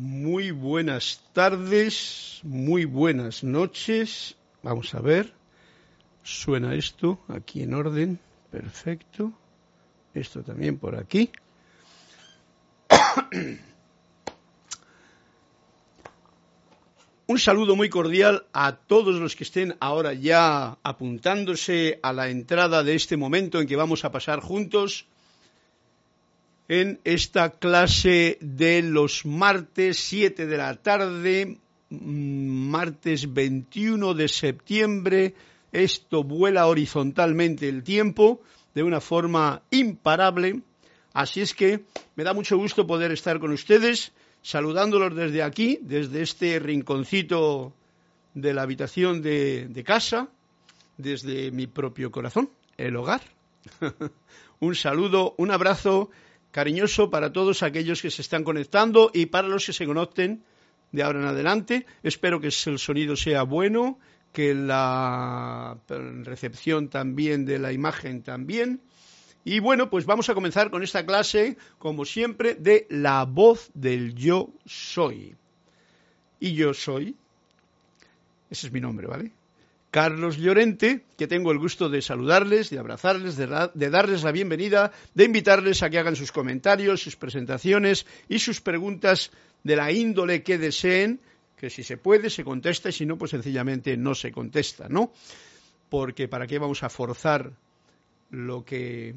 Muy buenas tardes, muy buenas noches. Vamos a ver. Suena esto aquí en orden. Perfecto. Esto también por aquí. Un saludo muy cordial a todos los que estén ahora ya apuntándose a la entrada de este momento en que vamos a pasar juntos en esta clase de los martes 7 de la tarde, mm, martes 21 de septiembre. Esto vuela horizontalmente el tiempo de una forma imparable. Así es que me da mucho gusto poder estar con ustedes saludándolos desde aquí, desde este rinconcito de la habitación de, de casa, desde mi propio corazón, el hogar. un saludo, un abrazo cariñoso para todos aquellos que se están conectando y para los que se conecten de ahora en adelante. Espero que el sonido sea bueno, que la recepción también de la imagen también. Y bueno, pues vamos a comenzar con esta clase, como siempre, de la voz del yo soy. Y yo soy, ese es mi nombre, ¿vale? Carlos Llorente, que tengo el gusto de saludarles, de abrazarles, de, de, darles la bienvenida, de invitarles a que hagan sus comentarios, sus presentaciones y sus preguntas de la índole que deseen, que si se puede se contesta y si no, pues sencillamente no se contesta, ¿no? Porque ¿para qué vamos a forzar lo que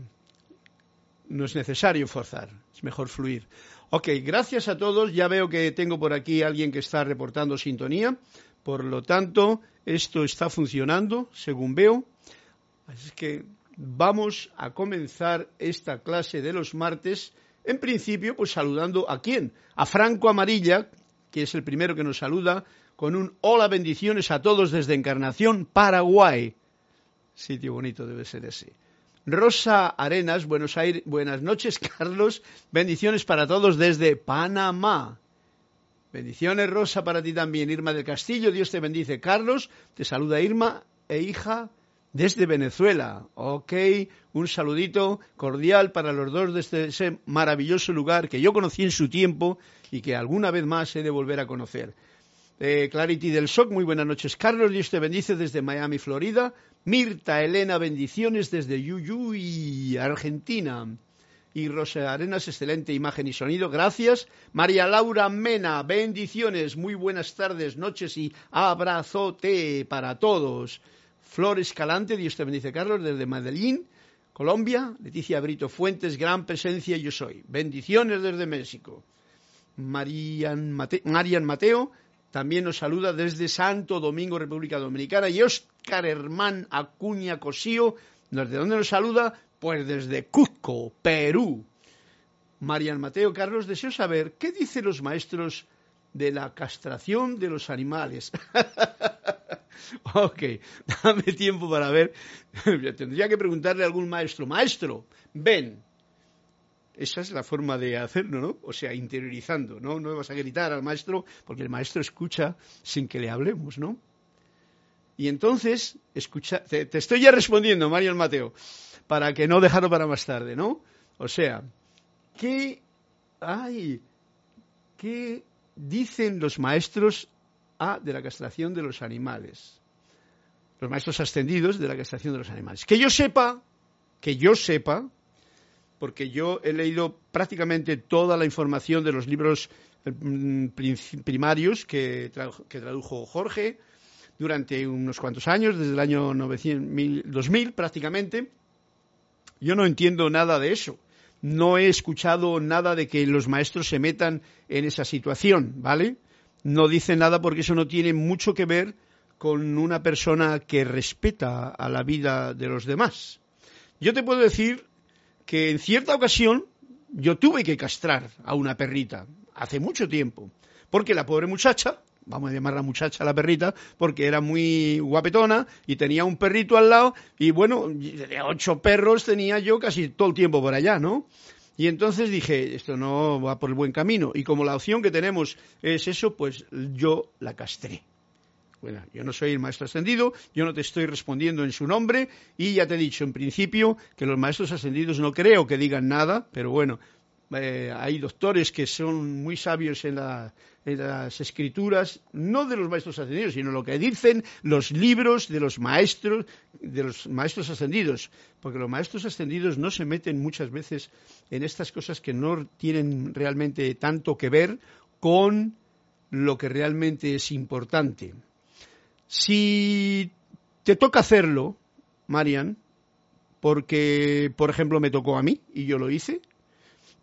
no es necesario forzar, es mejor fluir. Ok, gracias a todos. Ya veo que tengo por aquí alguien que está reportando sintonía. Por lo tanto, esto está funcionando, según veo. Así que vamos a comenzar esta clase de los martes. En principio, pues saludando a quién? A Franco Amarilla, que es el primero que nos saluda, con un hola bendiciones a todos desde Encarnación, Paraguay. Sitio bonito debe ser ese. Rosa Arenas, Buenos Aires, buenas noches, Carlos. Bendiciones para todos desde Panamá. Bendiciones, Rosa, para ti también. Irma del Castillo, Dios te bendice. Carlos, te saluda Irma e hija desde Venezuela. Ok, un saludito cordial para los dos desde ese maravilloso lugar que yo conocí en su tiempo y que alguna vez más he de volver a conocer. Eh, Clarity del SOC, muy buenas noches, Carlos. Dios te bendice desde Miami, Florida. Mirta Elena, bendiciones desde Yuyuy, Argentina. Y Rosa Arenas, excelente imagen y sonido, gracias. María Laura Mena, bendiciones, muy buenas tardes, noches y abrazote para todos. Flor Escalante, Dios te bendice, Carlos, desde Medellín, Colombia. Leticia Brito Fuentes, gran presencia, yo soy. Bendiciones desde México. Marian, Marian Mateo, también nos saluda desde Santo Domingo, República Dominicana. Y Oscar Hermán Acuña Cosío, ¿desde dónde nos saluda? Pues desde Cusco, Perú. Marian Mateo Carlos, deseo saber qué dicen los maestros de la castración de los animales. ok, dame tiempo para ver. Tendría que preguntarle a algún maestro. Maestro, ven, esa es la forma de hacerlo, ¿no? O sea, interiorizando, ¿no? No vas a gritar al maestro porque el maestro escucha sin que le hablemos, ¿no? Y entonces, escucha, te, estoy ya respondiendo, Mario Mateo, para que no dejarlo para más tarde, ¿no? O sea, ¿qué, ay, qué dicen los maestros A de la castración de los animales? Los maestros ascendidos de la castración de los animales. Que yo sepa, que yo sepa, porque yo he leído prácticamente toda la información de los libros mm, primarios que, tradujo Jorge durante unos cuantos años, desde el año 2000 prácticamente. Yo no entiendo nada de eso. No he escuchado nada de que los maestros se metan en esa situación, ¿vale? No dice nada porque eso no tiene mucho que ver con una persona que respeta a la vida de los demás. Yo te puedo decir que en cierta ocasión yo tuve que castrar a una perrita hace mucho tiempo, porque la pobre muchacha, vamos a muchacha a la perrita, porque era muy guapetona y tenía un perrito al lado y bueno, de ocho perros tenía yo casi todo el tiempo por allá, ¿no? Y entonces dije, esto no va por el buen camino. Y como la opción que tenemos es eso, pues yo la castré. Bueno, yo no soy el maestro ascendido, yo no te estoy respondiendo en su nombre y ya te he dicho en principio que los maestros ascendidos no creo que digan nada, pero bueno, eh, hay doctores que son muy sabios en, las escrituras, no de los maestros ascendidos, sino lo que dicen los libros de los maestros, de los maestros ascendidos, porque los maestros ascendidos no se meten muchas veces en estas cosas que no tienen realmente tanto que ver con lo que realmente es importante. Si te toca hacerlo, Marian, porque, por ejemplo, me tocó a mí y yo lo hice,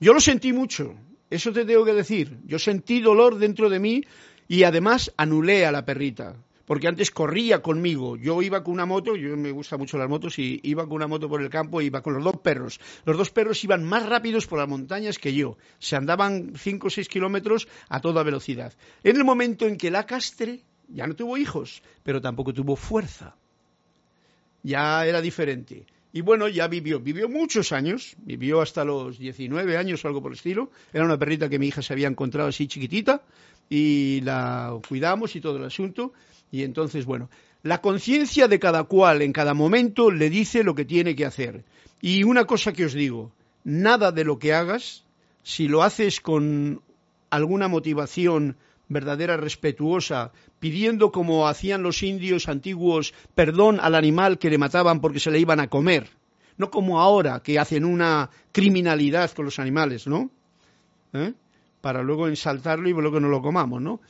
yo lo sentí mucho, eso te tengo que decir. Yo sentí dolor dentro de mí y además anulé a la perrita, porque antes corría conmigo. Yo iba con una moto, yo me gustan mucho las motos, y iba con una moto por el campo y iba con los dos perros. Los dos perros iban más rápidos por las montañas que yo. Se andaban 5 o 6 kilómetros a toda velocidad. En el momento en que la castre, ya no tuvo hijos, pero tampoco tuvo fuerza. Ya era diferente. Y bueno, ya vivió, vivió muchos años, vivió hasta los 19 años algo por el estilo. Era una perrita que mi hija se había encontrado así chiquitita y la cuidamos y todo el asunto. Y entonces, bueno, la conciencia de cada cual en cada momento le dice lo que tiene que hacer. Y una cosa que os digo, nada de lo que hagas, si lo haces con alguna motivación verdadera respetuosa, pidiendo como hacían los indios antiguos perdón al animal que le mataban porque se le iban a comer, no como ahora que hacen una criminalidad con los animales, ¿no? ¿Eh? Para luego ensaltarlo y luego no lo comamos, ¿no?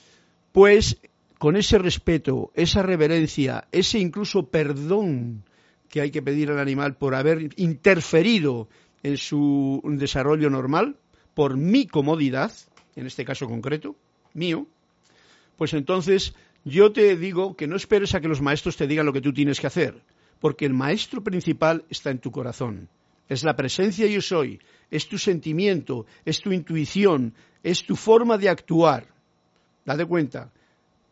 Pues con ese respeto, esa reverencia, ese incluso perdón que hay que pedir al animal por haber interferido en su desarrollo normal, por mi comodidad, en este caso concreto, mío, pues entonces yo te digo que no esperes a que los maestros te digan lo que tú tienes que hacer, porque el maestro principal está en tu corazón. Es la presencia yo soy, es tu sentimiento, es tu intuición, es tu forma de actuar. Date cuenta,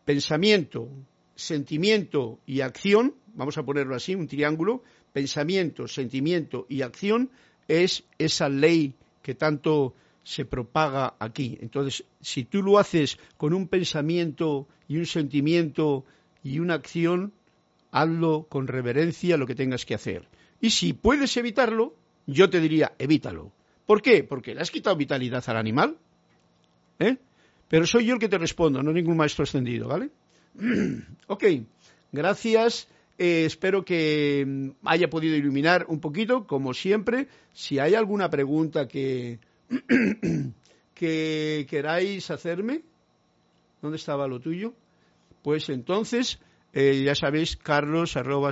pensamiento, sentimiento y acción, vamos a ponerlo así, un triángulo, pensamiento, sentimiento y acción es esa ley que tanto se propaga aquí. Entonces, si tú lo haces con un pensamiento y un sentimiento y una acción, hazlo con reverencia lo que tengas que hacer. Y si puedes evitarlo, yo te diría, evítalo. ¿Por qué? Porque le has quitado vitalidad al animal. ¿eh? Pero soy yo el que te respondo, no ningún maestro ascendido, ¿vale? ok, gracias. Eh, espero que mm, haya podido iluminar un poquito, como siempre. Si hay alguna pregunta que, que queráis hacerme, ¿dónde estaba lo tuyo? Pues entonces, eh, ya sabéis, carlos arroba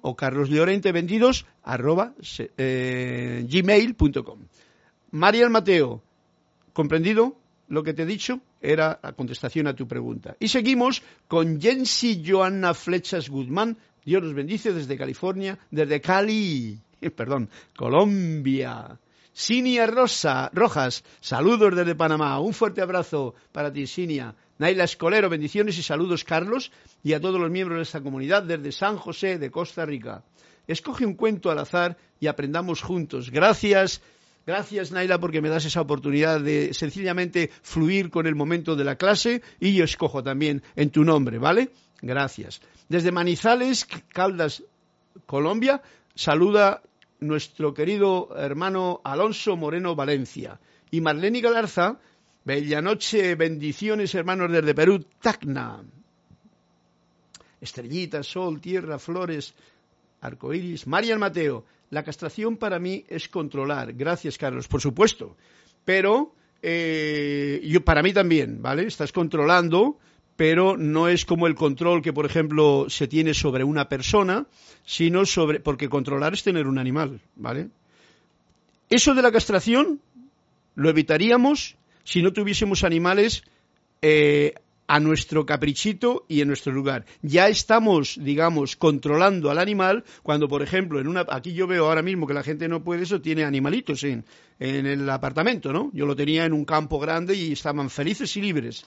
o carlos vendidos arroba eh, gmail.com. Mariel Mateo, ¿comprendido lo que te he dicho? Era la contestación a tu pregunta. Y seguimos con Jensi Joanna Flechas Guzmán. Dios los bendice desde California, desde Cali, perdón, Colombia. Sinia Rosa, Rojas, saludos desde Panamá. Un fuerte abrazo para ti, Sinia. Naila Escolero, bendiciones y saludos, Carlos, y a todos los miembros de esta comunidad desde San José de Costa Rica. Escoge un cuento al azar y aprendamos juntos. Gracias. Gracias, Naila, porque me das esa oportunidad de sencillamente fluir con el momento de la clase y yo escojo también en tu nombre, ¿vale? Gracias. Desde Manizales, Caldas, Colombia, saluda nuestro querido hermano Alonso Moreno Valencia. Y Marlene Galarza, bella noche, bendiciones hermanos desde Perú, Tacna. Estrellitas, sol, tierra, flores, arcoíris. Marian Mateo, la castración para mí es controlar. Gracias, Carlos, por supuesto. Pero eh, yo, para mí también, ¿vale? Estás controlando pero no es como el control que, por ejemplo, se tiene sobre una persona, sino sobre. porque controlar es tener un animal, ¿vale? Eso de la castración lo evitaríamos si no tuviésemos animales eh, a nuestro caprichito y en nuestro lugar. Ya estamos, digamos, controlando al animal cuando, por ejemplo, en una, aquí yo veo ahora mismo que la gente no puede eso, tiene animalitos en, en el apartamento, ¿no? Yo lo tenía en un campo grande y estaban felices y libres.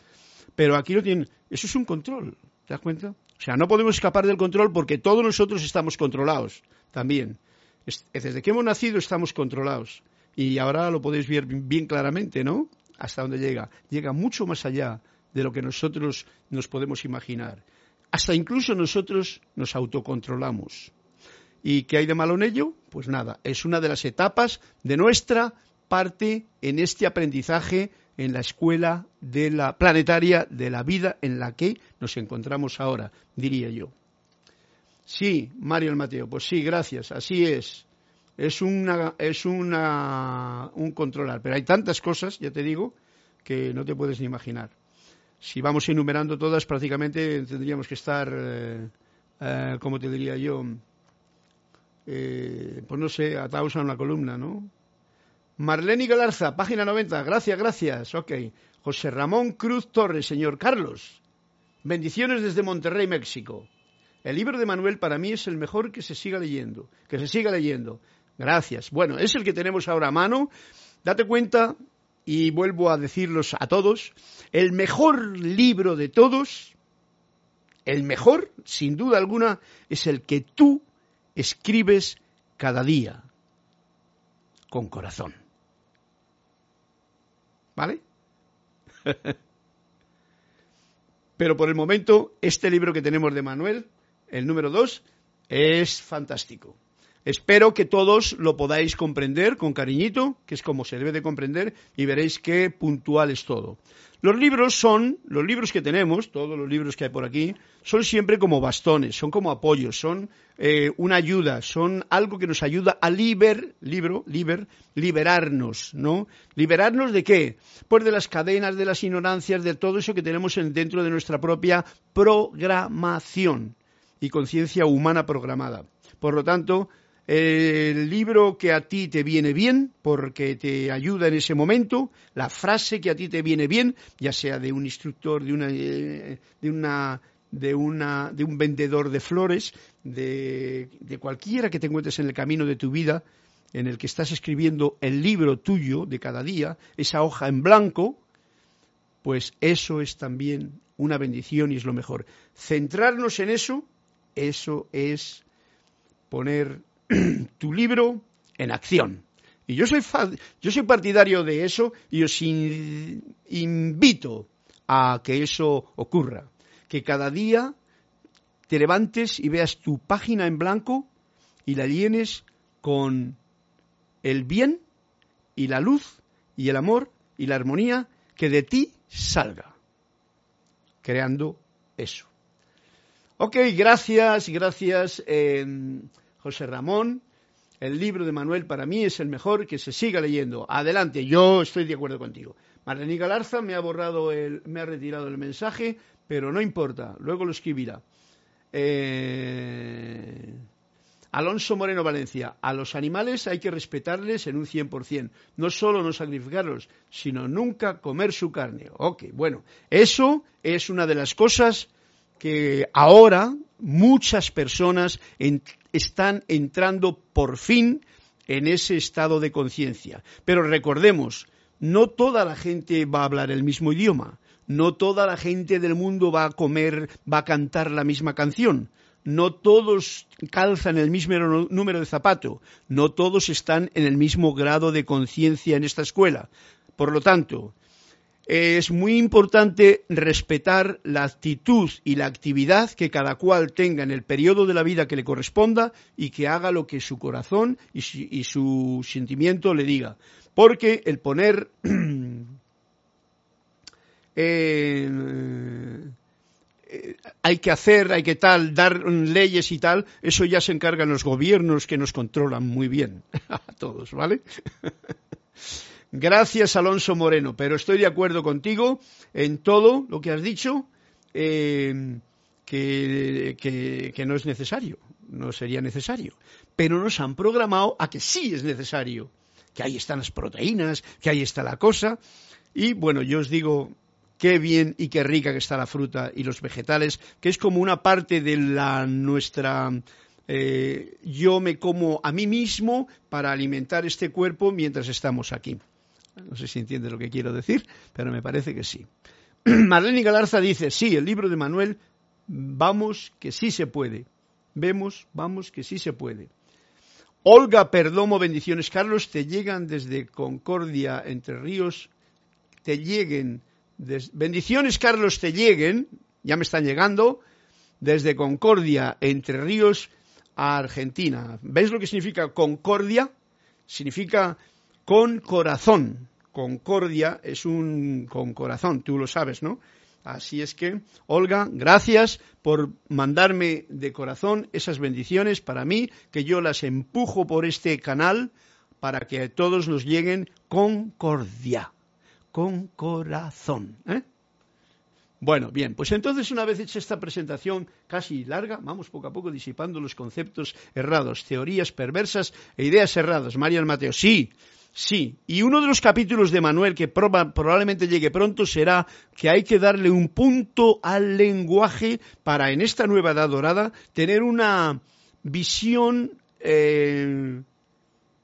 Pero aquí lo tienen. Eso es un control. ¿Te das cuenta? O sea, no podemos escapar del control porque todos nosotros estamos controlados también. Desde que hemos nacido estamos controlados. Y ahora lo podéis ver bien claramente, ¿no? Hasta dónde llega. Llega mucho más allá de lo que nosotros nos podemos imaginar. Hasta incluso nosotros nos autocontrolamos. ¿Y qué hay de malo en ello? Pues nada, es una de las etapas de nuestra parte en este aprendizaje en la escuela de la planetaria de la vida en la que nos encontramos ahora, diría yo. Sí, Mario el Mateo, pues sí, gracias, así es. Es una es una un controlar, pero hay tantas cosas, ya te digo, que no te puedes ni imaginar. Si vamos enumerando todas, prácticamente tendríamos que estar, eh, eh, como te diría yo, eh, pues no sé, atados a una columna, ¿no? Marlene Galarza, página 90. Gracias, gracias. Ok. José Ramón Cruz Torres, señor Carlos. Bendiciones desde Monterrey, México. El libro de Manuel para mí es el mejor que se siga leyendo. Que se siga leyendo. Gracias. Bueno, es el que tenemos ahora a mano. Date cuenta, y vuelvo a decirlos a todos, el mejor libro de todos, el mejor, sin duda alguna, es el que tú escribes cada día con corazón. ¿Vale? Pero por el momento, este libro que tenemos de Manuel, el número 2, es fantástico. Espero que todos lo podáis comprender con cariñito, que es como se debe de comprender, y veréis qué puntual es todo. Los libros son, los libros que tenemos, todos los libros que hay por aquí, son siempre como bastones, son como apoyos, son eh, una ayuda, son algo que nos ayuda a liber, libro, liber, liberarnos, ¿no? ¿Liberarnos de qué? Pues de las cadenas, de las ignorancias, de todo eso que tenemos dentro de nuestra propia programación y conciencia humana programada. Por lo tanto, el libro que a ti te viene bien, porque te ayuda en ese momento, la frase que a ti te viene bien, ya sea de un instructor, de una, eh, de una de, una, de un vendedor de flores, de, de cualquiera que te encuentres en el camino de tu vida, en el que estás escribiendo el libro tuyo de cada día, esa hoja en blanco, pues eso es también una bendición y es lo mejor. Centrarnos en eso, eso es poner tu libro en acción. Y yo soy, yo soy partidario de eso y os invito a que eso ocurra. Que cada día te levantes y veas tu página en blanco y la llenes con el bien y la luz y el amor y la armonía que de ti salga, creando eso. Ok, gracias, gracias. Eh, José Ramón, el libro de Manuel para mí es el mejor, que se siga leyendo. Adelante, yo estoy de acuerdo contigo. Marlene Galarza me ha borrado el, me ha retirado el mensaje, pero no importa, luego lo escribirá. Eh, Alonso Moreno Valencia, a los animales hay que respetarles en un 100%, no solo no sacrificarlos, sino nunca comer su carne. Ok, bueno, eso es una de las cosas que ahora muchas personas están entrando por fin en ese estado de conciencia. Pero recordemos, no toda la gente va a hablar el mismo idioma, no toda la gente del mundo va a comer, va a cantar la misma canción, no todos calzan el mismo número de zapato, no todos están en el mismo grado de conciencia en esta escuela. Por lo tanto, es muy importante respetar la actitud y la actividad que cada cual tenga en el periodo de la vida que le corresponda y que haga lo que su corazón y su, sentimiento le diga. Porque el poner eh, hay que hacer, hay que tal, dar leyes y tal, eso ya se encargan los gobiernos que nos controlan muy bien a todos, ¿vale? Gracias, Alonso Moreno, pero estoy de acuerdo contigo en todo lo que has dicho, eh, que, no es necesario, no sería necesario. Pero nos han programado a que sí es necesario, que ahí están las proteínas, que ahí está la cosa. Y bueno, yo os digo, qué bien y qué rica que está la fruta y los vegetales, que es como una parte de la nuestra eh, yo me como a mí mismo para alimentar este cuerpo mientras estamos aquí. No sé si entiende lo que quiero decir, pero me parece que sí. Marlene Galarza dice, sí, el libro de Manuel, vamos que sí se puede. Vemos, vamos que sí se puede. Olga Perdomo, bendiciones. Carlos, te llegan desde Concordia, Entre Ríos, te lleguen. bendiciones, Carlos, te lleguen, ya me están llegando, desde Concordia, Entre Ríos, a Argentina. ¿Veis lo que significa Concordia? Significa con corazón. Concordia es un con corazón, tú lo sabes, ¿no? Así es que, Olga, gracias por mandarme de corazón esas bendiciones para mí, que yo las empujo por este canal para que a todos nos lleguen concordia, con corazón. ¿eh? Bueno, bien, pues entonces una vez hecha esta presentación casi larga, vamos poco a poco disipando los conceptos errados, teorías perversas e ideas erradas. María Mateo, sí, Sí, y uno de los capítulos de Manuel que probablemente llegue pronto será que hay que darle un punto al lenguaje para en esta nueva edad dorada tener una visión eh,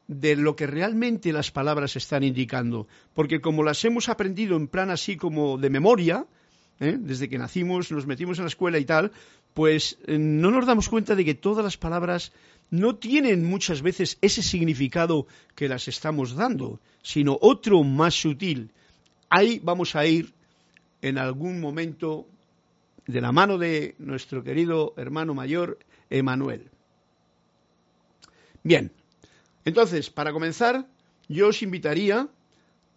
de lo que realmente las palabras están indicando. Porque como las hemos aprendido en plan así como de memoria, ¿eh? desde que nacimos, nos metimos en la escuela y tal, pues eh, no nos damos cuenta de que todas las palabras no tienen muchas veces ese significado que las estamos dando, sino otro más sutil. Ahí vamos a ir en algún momento de la mano de nuestro querido hermano mayor, Emanuel. Bien, entonces, para comenzar, yo os invitaría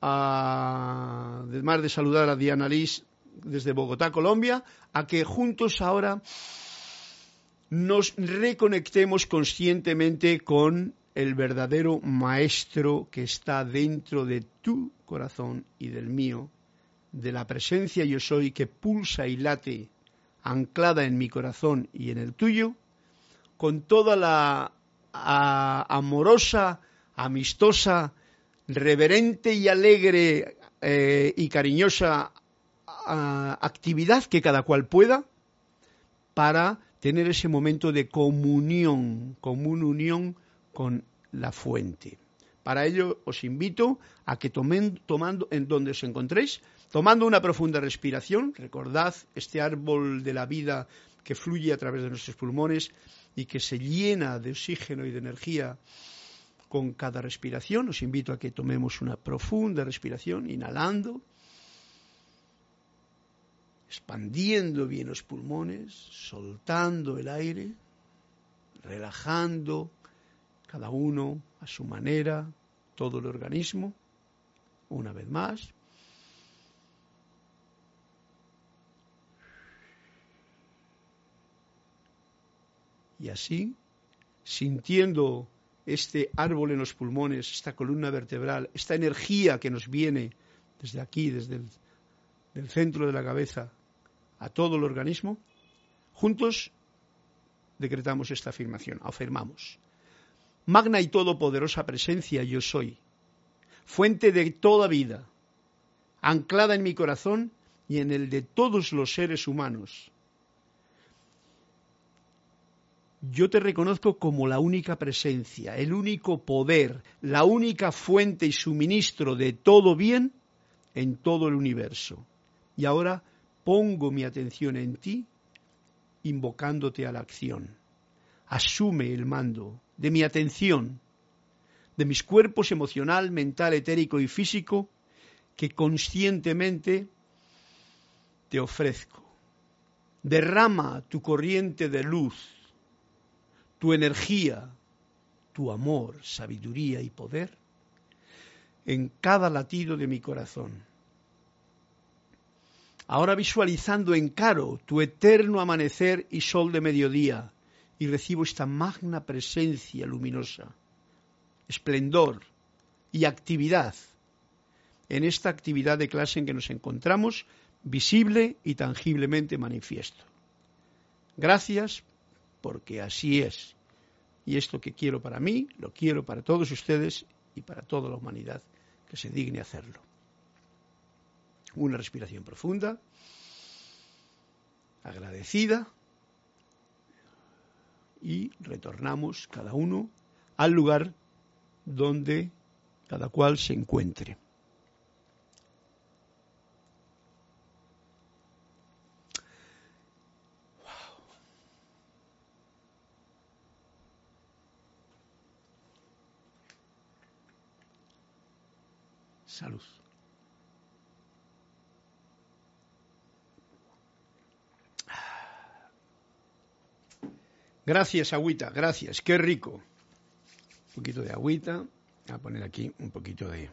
a, además de saludar a Diana Liz desde Bogotá, Colombia, a que juntos ahora nos reconectemos conscientemente con el verdadero maestro que está dentro de tu corazón y del mío, de la presencia yo soy que pulsa y late anclada en mi corazón y en el tuyo, con toda la amorosa, amistosa, reverente y alegre eh, y cariñosa actividad que cada cual pueda para tener ese momento de comunión, común unión con la fuente. Para ello os invito a que tomen, tomando en donde os encontréis, tomando una profunda respiración, recordad este árbol de la vida que fluye a través de nuestros pulmones y que se llena de oxígeno y de energía con cada respiración. Os invito a que tomemos una profunda respiración, inhalando expandiendo bien los pulmones, soltando el aire, relajando cada uno a su manera todo el organismo. Una vez más. Y así, sintiendo este árbol en los pulmones, esta columna vertebral, esta energía que nos viene desde aquí, desde el centro de la cabeza, a todo el organismo, juntos decretamos esta afirmación, afirmamos. Magna y todopoderosa presencia yo soy, fuente de toda vida, anclada en mi corazón y en el de todos los seres humanos. Yo te reconozco como la única presencia, el único poder, la única fuente y suministro de todo bien en todo el universo. Y ahora pongo mi atención en ti, invocándote a la acción. Asume el mando de mi atención, de mis cuerpos emocional, mental, etérico y físico, que conscientemente te ofrezco. Derrama tu corriente de luz, tu energía, tu amor, sabiduría y poder en cada latido de mi corazón ahora visualizando en caro tu eterno amanecer y sol de mediodía, y recibo esta magna presencia luminosa, esplendor y actividad en esta actividad de clase en que nos encontramos, visible y tangiblemente manifiesto. Gracias porque así es. Y esto que quiero para mí, lo quiero para todos ustedes y para toda la humanidad que se digne hacerlo. Una respiración profunda, agradecida, y retornamos cada uno al lugar donde cada cual se encuentre. Salud. Gracias, agüita, gracias, qué rico. Un poquito de agüita Voy a poner aquí un poquito de...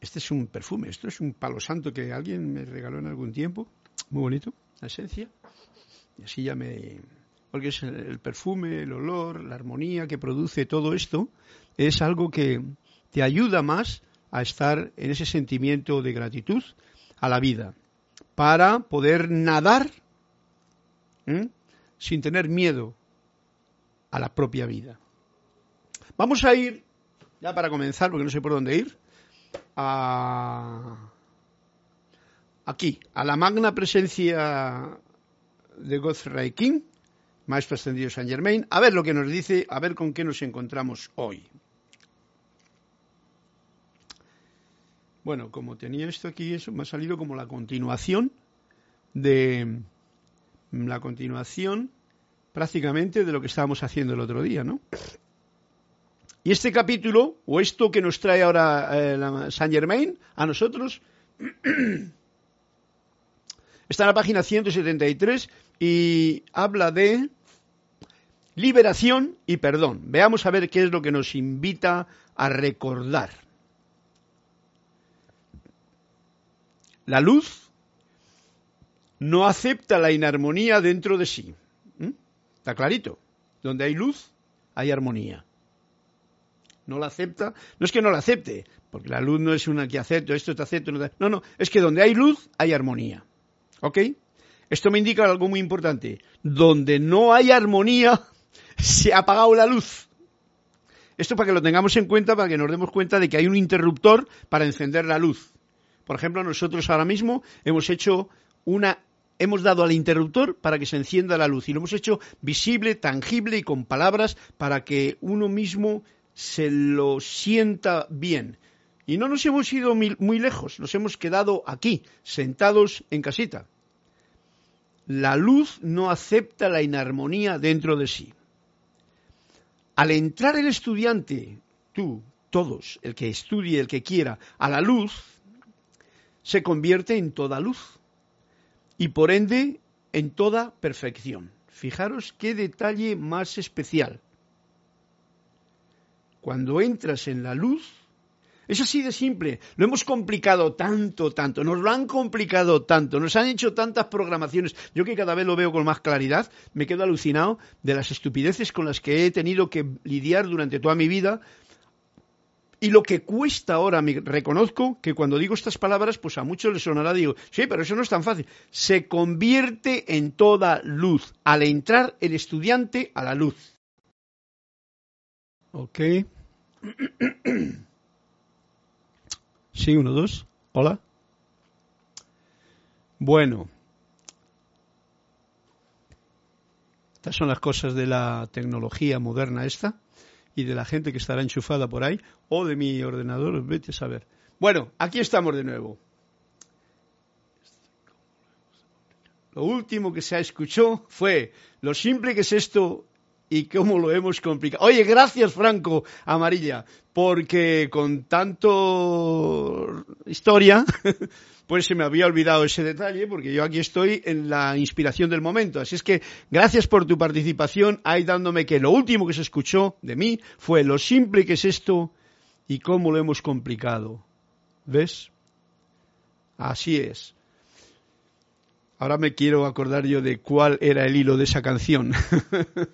Este es un perfume, esto es un palo santo que alguien me regaló en algún tiempo. Muy bonito, la esencia. Y así ya me... Porque es el perfume, el olor, la armonía que produce todo esto, es algo que te ayuda más a estar en ese sentimiento de gratitud a la vida, para poder nadar sin tener miedo a la propia vida. Vamos a ir, ya para comenzar, porque no sé por dónde ir, a aquí, a la magna presencia de Godfrey King, maestro ascendido San Germain, a ver lo que nos dice, a ver con qué nos encontramos hoy. Bueno, como tenía esto aquí, eso me ha salido como la continuación de la continuación prácticamente de lo que estábamos haciendo el otro día, ¿no? Y este capítulo, o esto que nos trae ahora eh, Saint Germain a nosotros, está en la página 173 y habla de liberación y perdón. Veamos a ver qué es lo que nos invita a recordar. La luz no acepta la inarmonía dentro de sí. ¿Mm? Está clarito. Donde hay luz, hay armonía. No la acepta. No es que no la acepte, porque la luz no es una que acepto, esto te acepto. No, no, no, es que donde hay luz, hay armonía. ¿Ok? Esto me indica algo muy importante. Donde no hay armonía, se ha apagado la luz. Esto para que lo tengamos en cuenta, para que nos demos cuenta de que hay un interruptor para encender la luz. Por ejemplo, nosotros ahora mismo hemos hecho una hemos dado al interruptor para que se encienda la luz y lo hemos hecho visible, tangible y con palabras para que uno mismo se lo sienta bien. Y no nos hemos ido muy lejos, nos hemos quedado aquí, sentados en casita. La luz no acepta la inarmonía dentro de sí. Al entrar el estudiante, tú, todos, el que estudie, el que quiera, a la luz, se convierte en toda luz y por ende en toda perfección. Fijaros qué detalle más especial. Cuando entras en la luz, es así de simple. Lo hemos complicado tanto, tanto. Nos lo han complicado tanto. Nos han hecho tantas programaciones. Yo que cada vez lo veo con más claridad, me quedo alucinado de las estupideces con las que he tenido que lidiar durante toda mi vida y lo que cuesta ahora, me reconozco que cuando digo estas palabras, pues a muchos les sonará, digo, sí, pero eso no es tan fácil. Se convierte en toda luz al entrar el estudiante a la luz. Ok. Sí, uno, dos. Hola. Bueno. Estas son las cosas de la tecnología moderna esta y de la gente que estará enchufada por ahí, o de mi ordenador, vete a saber. Bueno, aquí estamos de nuevo. Lo último que se escuchó fue lo simple que es esto y cómo lo hemos complicado. Oye, gracias Franco Amarilla, porque con tanto historia pues se me había olvidado ese detalle porque yo aquí estoy en la inspiración del momento. Así es que gracias por tu participación ahí dándome que lo último que se escuchó de mí fue lo simple que es esto y cómo lo hemos complicado. ¿Ves? Así es. Ahora me quiero acordar yo de cuál era el hilo de esa canción.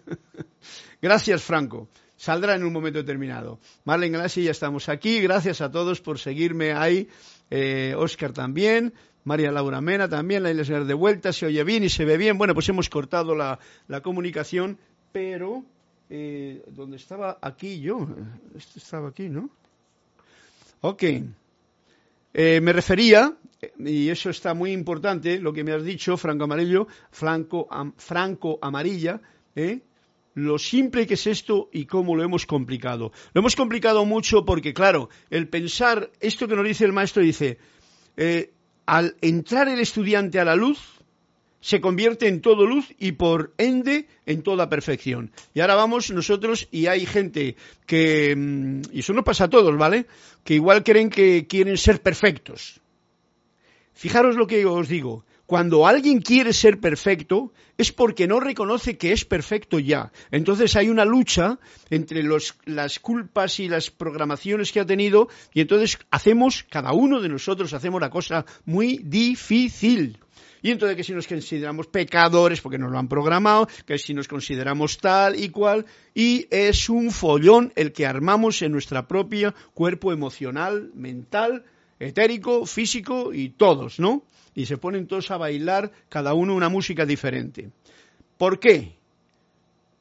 gracias, Franco saldrá en un momento determinado. Marlene Glassi, ya estamos aquí. Gracias a todos por seguirme ahí. Eh, Oscar también. María Laura Mena también, la iglesia de vuelta, se oye bien y se ve bien. Bueno, pues hemos cortado la, comunicación, pero eh, donde estaba aquí yo, esto estaba aquí, ¿no? Ok. Eh, me refería, y eso está muy importante, lo que me has dicho, Franco Amarillo, Franco, Franco Amarilla, ¿eh? lo simple que es esto y cómo lo hemos complicado. Lo hemos complicado mucho porque, claro, el pensar, esto que nos dice el maestro dice, eh, al entrar el estudiante a la luz, se convierte en todo luz y por ende en toda perfección. Y ahora vamos nosotros y hay gente que, mm, y eso no pasa a todos, ¿vale? Que igual creen que quieren ser perfectos. Fijaros lo que os digo. Cuando alguien quiere ser perfecto es porque no reconoce que es perfecto ya. Entonces hay una lucha entre las culpas y las programaciones que ha tenido y entonces hacemos, cada uno de nosotros hacemos la cosa muy difícil. Y entonces que si nos consideramos pecadores porque nos lo han programado, que si nos consideramos tal y cual, y es un follón el que armamos en nuestra propia cuerpo emocional, mental, etérico, físico y todos, ¿no? Y se ponen todos a bailar, cada uno una música diferente. ¿Por qué?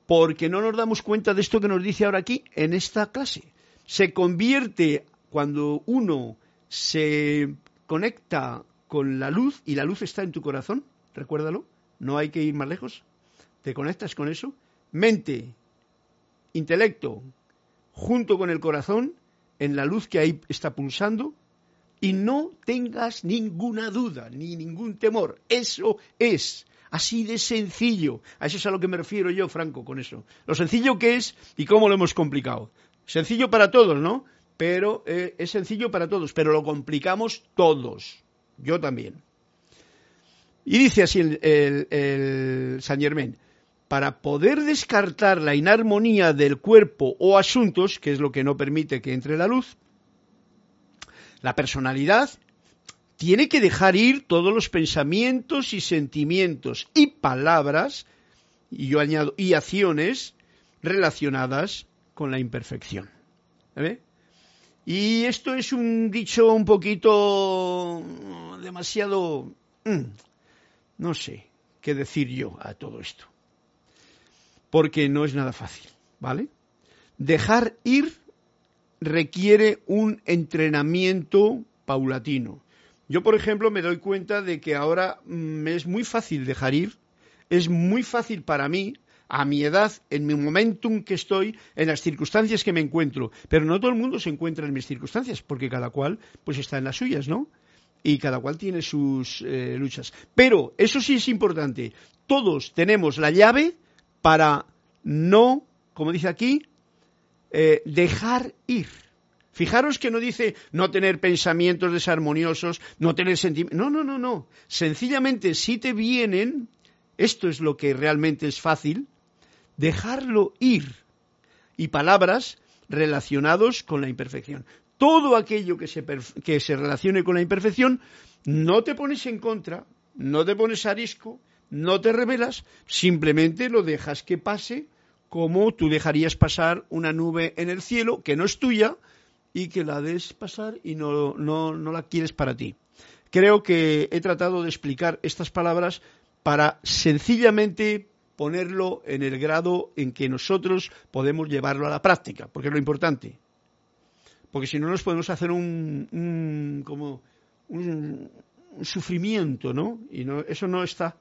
Porque no nos damos cuenta de esto que nos dice ahora aquí en esta clase. Se convierte cuando uno se conecta con la luz y la luz está en tu corazón, recuérdalo, no hay que ir más lejos, te conectas con eso, mente, intelecto, junto con el corazón, en la luz que ahí está pulsando, y no tengas ninguna duda ni ningún temor, eso es. Así de sencillo. A eso es a lo que me refiero yo, Franco, con eso. Lo sencillo que es y cómo lo hemos complicado. Sencillo para todos, ¿no? Pero eh, es sencillo para todos, pero lo complicamos todos yo también. Y dice así el, el, Saint Germain, para poder descartar la inarmonía del cuerpo o asuntos, que es lo que no permite que entre la luz, la personalidad tiene que dejar ir todos los pensamientos y sentimientos y palabras, y yo añado, y acciones relacionadas con la imperfección. ¿Ve? Y esto es un dicho un poquito demasiado... Mm, no sé qué decir yo a todo esto. Porque no es nada fácil, ¿vale? Dejar ir requiere un entrenamiento paulatino. Yo, por ejemplo, me doy cuenta de que ahora me es muy fácil dejar ir, es muy fácil para mí a mi edad, en mi momentum que estoy, en las circunstancias que me encuentro. Pero no todo el mundo se encuentra en mis circunstancias, porque cada cual pues está en las suyas, ¿no? Y cada cual tiene sus eh, luchas. Pero eso sí es importante. Todos tenemos la llave para no, como dice aquí, eh, dejar ir. Fijaros que no dice no tener pensamientos desarmoniosos, no tener sentimientos. No, no, no, no. Sencillamente, si te vienen, esto es lo que realmente es fácil, dejarlo ir y palabras relacionados con la imperfección. Todo aquello que se, que se relacione con la imperfección, no te pones en contra, no te pones arisco, no te revelas, simplemente lo dejas que pase como tú dejarías pasar una nube en el cielo que no es tuya y que la des pasar y no, no, no la quieres para ti. Creo que he tratado de explicar estas palabras para sencillamente ponerlo en el grado en que nosotros podemos llevarlo a la práctica, porque es lo importante. Porque si no nos podemos hacer un, como un, sufrimiento, ¿no? Y no, eso no está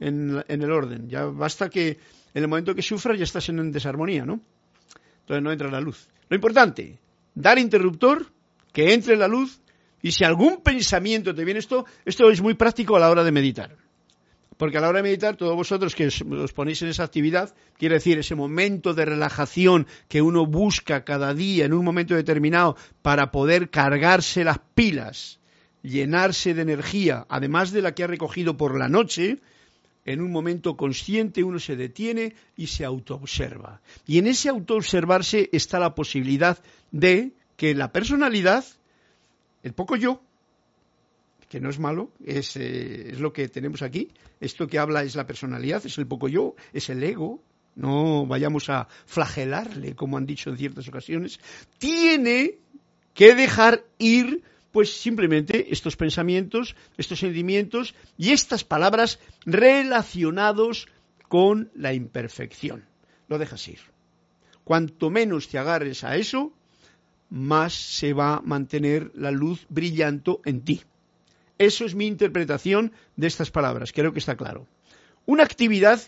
en, en, el orden. Ya basta que en el momento que sufras ya estás en desarmonía, ¿no? Entonces no entra la luz. Lo importante, dar interruptor, que entre la luz, y si algún pensamiento te viene esto, esto es muy práctico a la hora de meditar. Porque a la hora de meditar, todos vosotros que os ponéis en esa actividad, quiere decir ese momento de relajación que uno busca cada día en un momento determinado para poder cargarse las pilas, llenarse de energía, además de la que ha recogido por la noche, en un momento consciente uno se detiene y se autoobserva. Y en ese autoobservarse está la posibilidad de que la personalidad, el poco yo, que no es malo, es, eh, es, lo que tenemos aquí. Esto que habla es la personalidad, es el poco yo, es el ego. No vayamos a flagelarle, como han dicho en ciertas ocasiones. Tiene que dejar ir, pues simplemente estos pensamientos, estos sentimientos y estas palabras relacionados con la imperfección. Lo dejas ir. Cuanto menos te agarres a eso, más se va a mantener la luz brillando en ti. Eso es mi interpretación de estas palabras, creo que está claro. Una actividad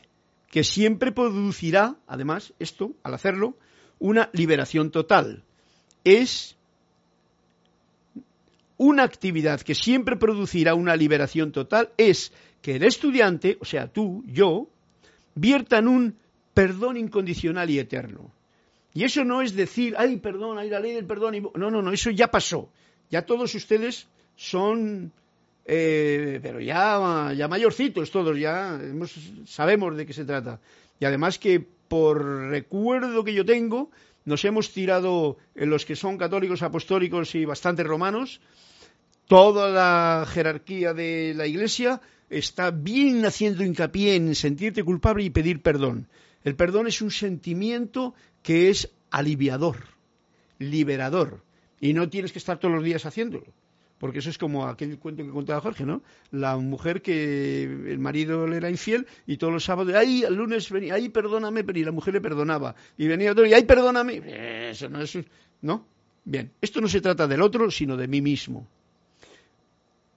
que siempre producirá, además, esto, al hacerlo, una liberación total. Es una actividad que siempre producirá una liberación total, es que el estudiante, o sea, tú, yo, viertan un perdón incondicional y eterno. Y eso no es decir, ay, perdón, hay la ley del perdón. Y... No, no, no, eso ya pasó. Ya todos ustedes son eh, pero ya, ya mayorcitos todos, ya sabemos de qué se trata. Y además que por recuerdo que yo tengo, nos hemos tirado en los que son católicos apostólicos y bastante romanos, toda la jerarquía de la Iglesia está bien haciendo hincapié en sentirte culpable y pedir perdón. El perdón es un sentimiento que es aliviador, liberador, y no tienes que estar todos los días haciéndolo. Porque eso es como aquel cuento que contaba Jorge, ¿no? La mujer que el marido le era infiel y todos los sábados, ay, el lunes venía, ay, perdóname, y la mujer le perdonaba. Y venía otro y, ay, perdóname. Eso no es. ¿No? Bien, esto no se trata del otro, sino de mí mismo.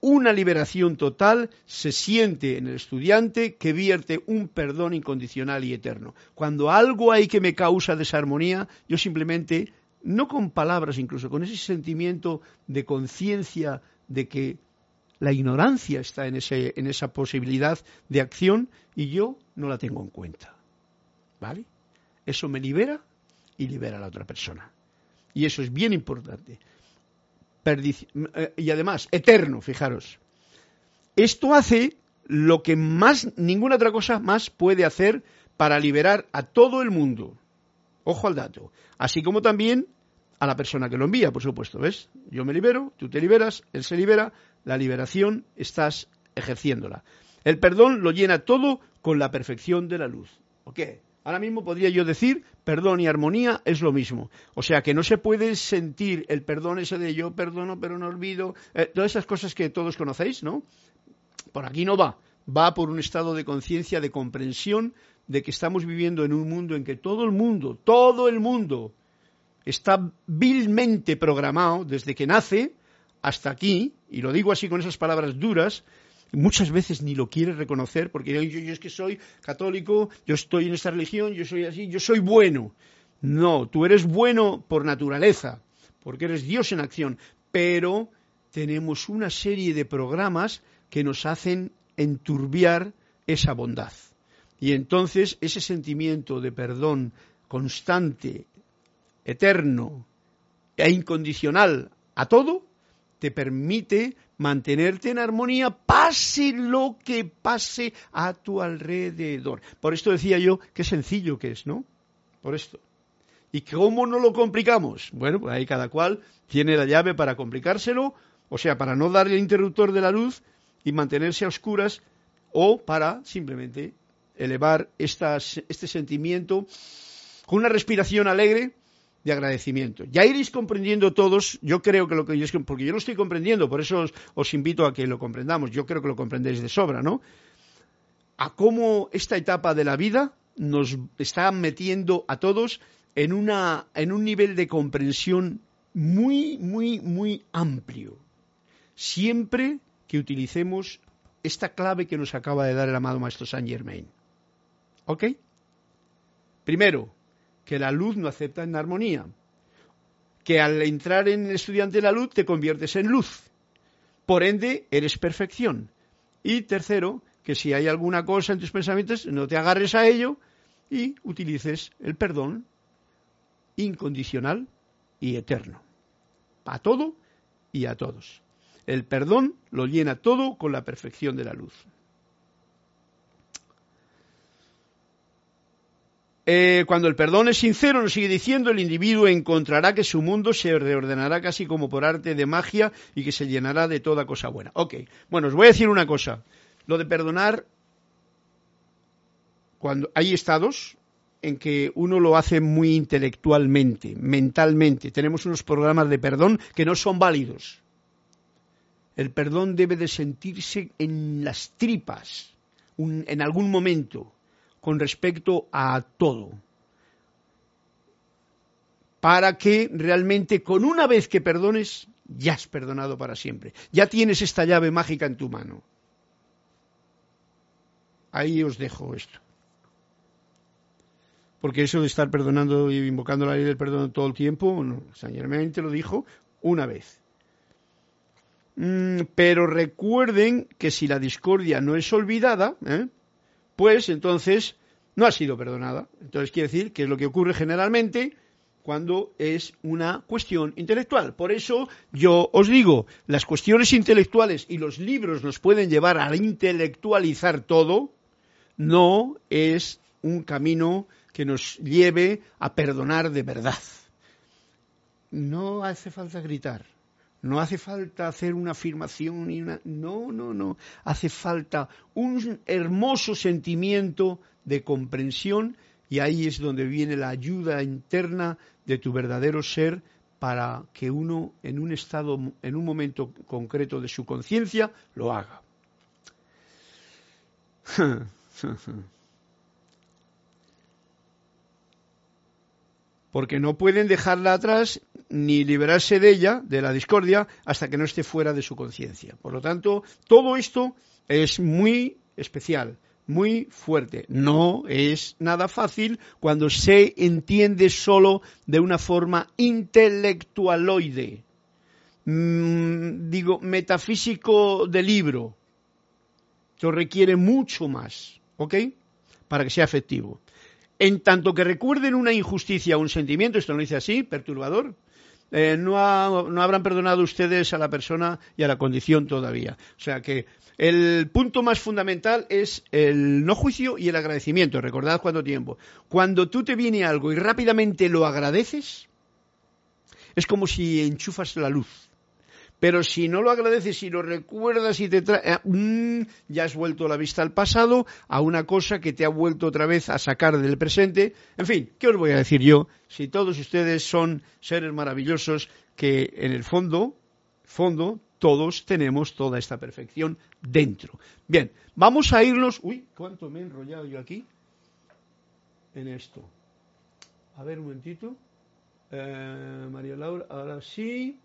Una liberación total se siente en el estudiante que vierte un perdón incondicional y eterno. Cuando algo hay que me causa desarmonía, yo simplemente no con palabras incluso, con ese sentimiento de conciencia de que la ignorancia está en, ese, en esa posibilidad de acción y yo no la tengo en cuenta. ¿Vale? Eso me libera y libera a la otra persona. Y eso es bien importante. Eh, y además, eterno, fijaros. Esto hace lo que más, ninguna otra cosa más puede hacer para liberar a todo el mundo. Ojo al dato. Así como también a la persona que lo envía, por supuesto. ¿Ves? Yo me libero, tú te liberas, él se libera, la liberación estás ejerciéndola. El perdón lo llena todo con la perfección de la luz. ¿Ok? Ahora mismo podría yo decir, perdón y armonía es lo mismo. O sea que no se puede sentir el perdón ese de yo perdono pero no olvido, eh, todas esas cosas que todos conocéis, ¿no? Por aquí no va. Va por un estado de conciencia, de comprensión de que estamos viviendo en un mundo en que todo el mundo, todo el mundo está vilmente programado desde que nace hasta aquí, y lo digo así con esas palabras duras, muchas veces ni lo quiere reconocer porque yo, yo, es que soy católico, yo estoy en esta religión, yo soy así, yo soy bueno. No, tú eres bueno por naturaleza, porque eres Dios en acción, pero tenemos una serie de programas que nos hacen enturbiar esa bondad. Y entonces ese sentimiento de perdón constante, eterno e incondicional a todo, te permite mantenerte en armonía, pase lo que pase a tu alrededor. Por esto decía yo, qué sencillo que es, ¿no? Por esto. ¿Y cómo no lo complicamos? Bueno, pues ahí cada cual tiene la llave para complicárselo, o sea, para no darle el interruptor de la luz y mantenerse a oscuras, o para simplemente elevar este sentimiento con una respiración alegre de agradecimiento. Ya iréis comprendiendo todos, yo creo que lo que yo, porque yo lo estoy comprendiendo, por eso os, invito a que lo comprendamos, yo creo que lo comprendéis de sobra, ¿no? A cómo esta etapa de la vida nos está metiendo a todos en, una, en un nivel de comprensión muy, muy, muy amplio. Siempre que utilicemos esta clave que nos acaba de dar el amado Maestro Saint Germain. ¿Ok? Primero, que la luz no acepta en armonía, que al entrar en el estudiante de la luz te conviertes en luz, por ende eres perfección. Y tercero, que si hay alguna cosa en tus pensamientos, no te agarres a ello y utilices el perdón incondicional y eterno, a todo y a todos. El perdón lo llena todo con la perfección de la luz. Eh, cuando el perdón es sincero, nos sigue diciendo, el individuo encontrará que su mundo se reordenará casi como por arte de magia y que se llenará de toda cosa buena. Ok, bueno, os voy a decir una cosa. Lo de perdonar, cuando hay estados en que uno lo hace muy intelectualmente, mentalmente. Tenemos unos programas de perdón que no son válidos. El perdón debe de sentirse en las tripas, en algún momento con respecto a todo. Para que realmente con una vez que perdones, ya has perdonado para siempre. Ya tienes esta llave mágica en tu mano. Ahí os dejo esto. Porque eso de estar perdonando y invocando la ley del perdón todo el tiempo, no, San lo dijo una vez. Mm, pero recuerden que si la discordia no es olvidada, ¿eh? pues entonces no ha sido perdonada. Entonces quiere decir que es lo que ocurre generalmente, cuando es una cuestión intelectual. Por eso yo os digo, las cuestiones intelectuales y los libros nos pueden llevar a intelectualizar todo, no es un camino que nos lleve a perdonar de verdad. No hace falta gritar, no hace falta hacer una afirmación y una... No, no, no. Hace falta un hermoso sentimiento de comprensión y ahí es donde viene la ayuda interna de tu verdadero ser para que uno en un estado, en un momento concreto de su conciencia, lo haga. Porque no pueden dejarla atrás ni liberarse de ella, de la discordia, hasta que no esté fuera de su conciencia. Por lo tanto, todo esto es muy especial muy fuerte. No es nada fácil cuando se entiende solo de una forma intelectualoide. Mm, digo, metafísico de libro. Esto requiere mucho más, ¿ok? Para que sea efectivo. En tanto que recuerden una injusticia o un sentimiento, esto no dice así, perturbador, eh, no, no, habrán perdonado ustedes a la persona y a la condición todavía. O sea que el punto más fundamental es el no juicio y el agradecimiento. Recordad cuánto tiempo. Cuando tú te viene algo y rápidamente lo agradeces, es como si enchufas la luz. Pero si no lo agradeces y lo recuerdas y te trae, eh, mm, ya has vuelto la vista al pasado, a una cosa que te ha vuelto otra vez a sacar del presente. En fin, ¿qué os voy a decir yo? Si todos ustedes son seres maravillosos que en el fondo, fondo, todos tenemos toda esta perfección dentro. Bien, vamos a irnos. Uy, ¿cuánto me he enrollado yo aquí? En esto. A ver un momentito. Eh, María Laura, ahora sí.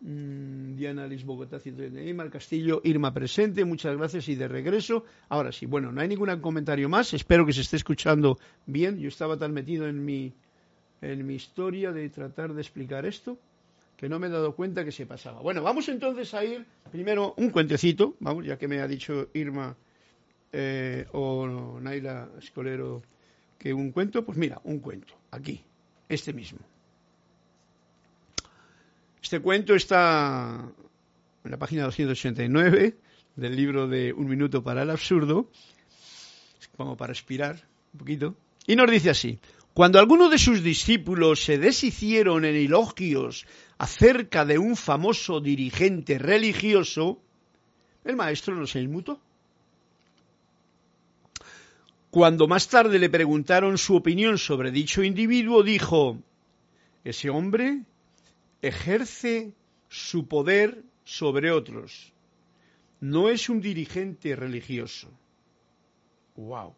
Mm, Diana Liz Bogotá 139, Mar Castillo, Irma presente, muchas gracias y de regreso. Ahora sí, bueno, no hay ningún comentario más, espero que se esté escuchando bien. Yo estaba tan metido en mi, en mi historia de tratar de explicar esto que no me he dado cuenta que se pasaba. Bueno, vamos entonces a ir primero un cuentecito, vamos, ya que me ha dicho Irma eh, o Naila Escolero que un cuento, pues mira, un cuento, aquí, este mismo. Este cuento está en la página 289 del libro de Un minuto para el absurdo, como para respirar un poquito, y nos dice así, cuando algunos de sus discípulos se deshicieron en elogios acerca de un famoso dirigente religioso, el maestro no se inmutó. Cuando más tarde le preguntaron su opinión sobre dicho individuo, dijo, ese hombre ejerce su poder sobre otros. No es un dirigente religioso. ¡Wow!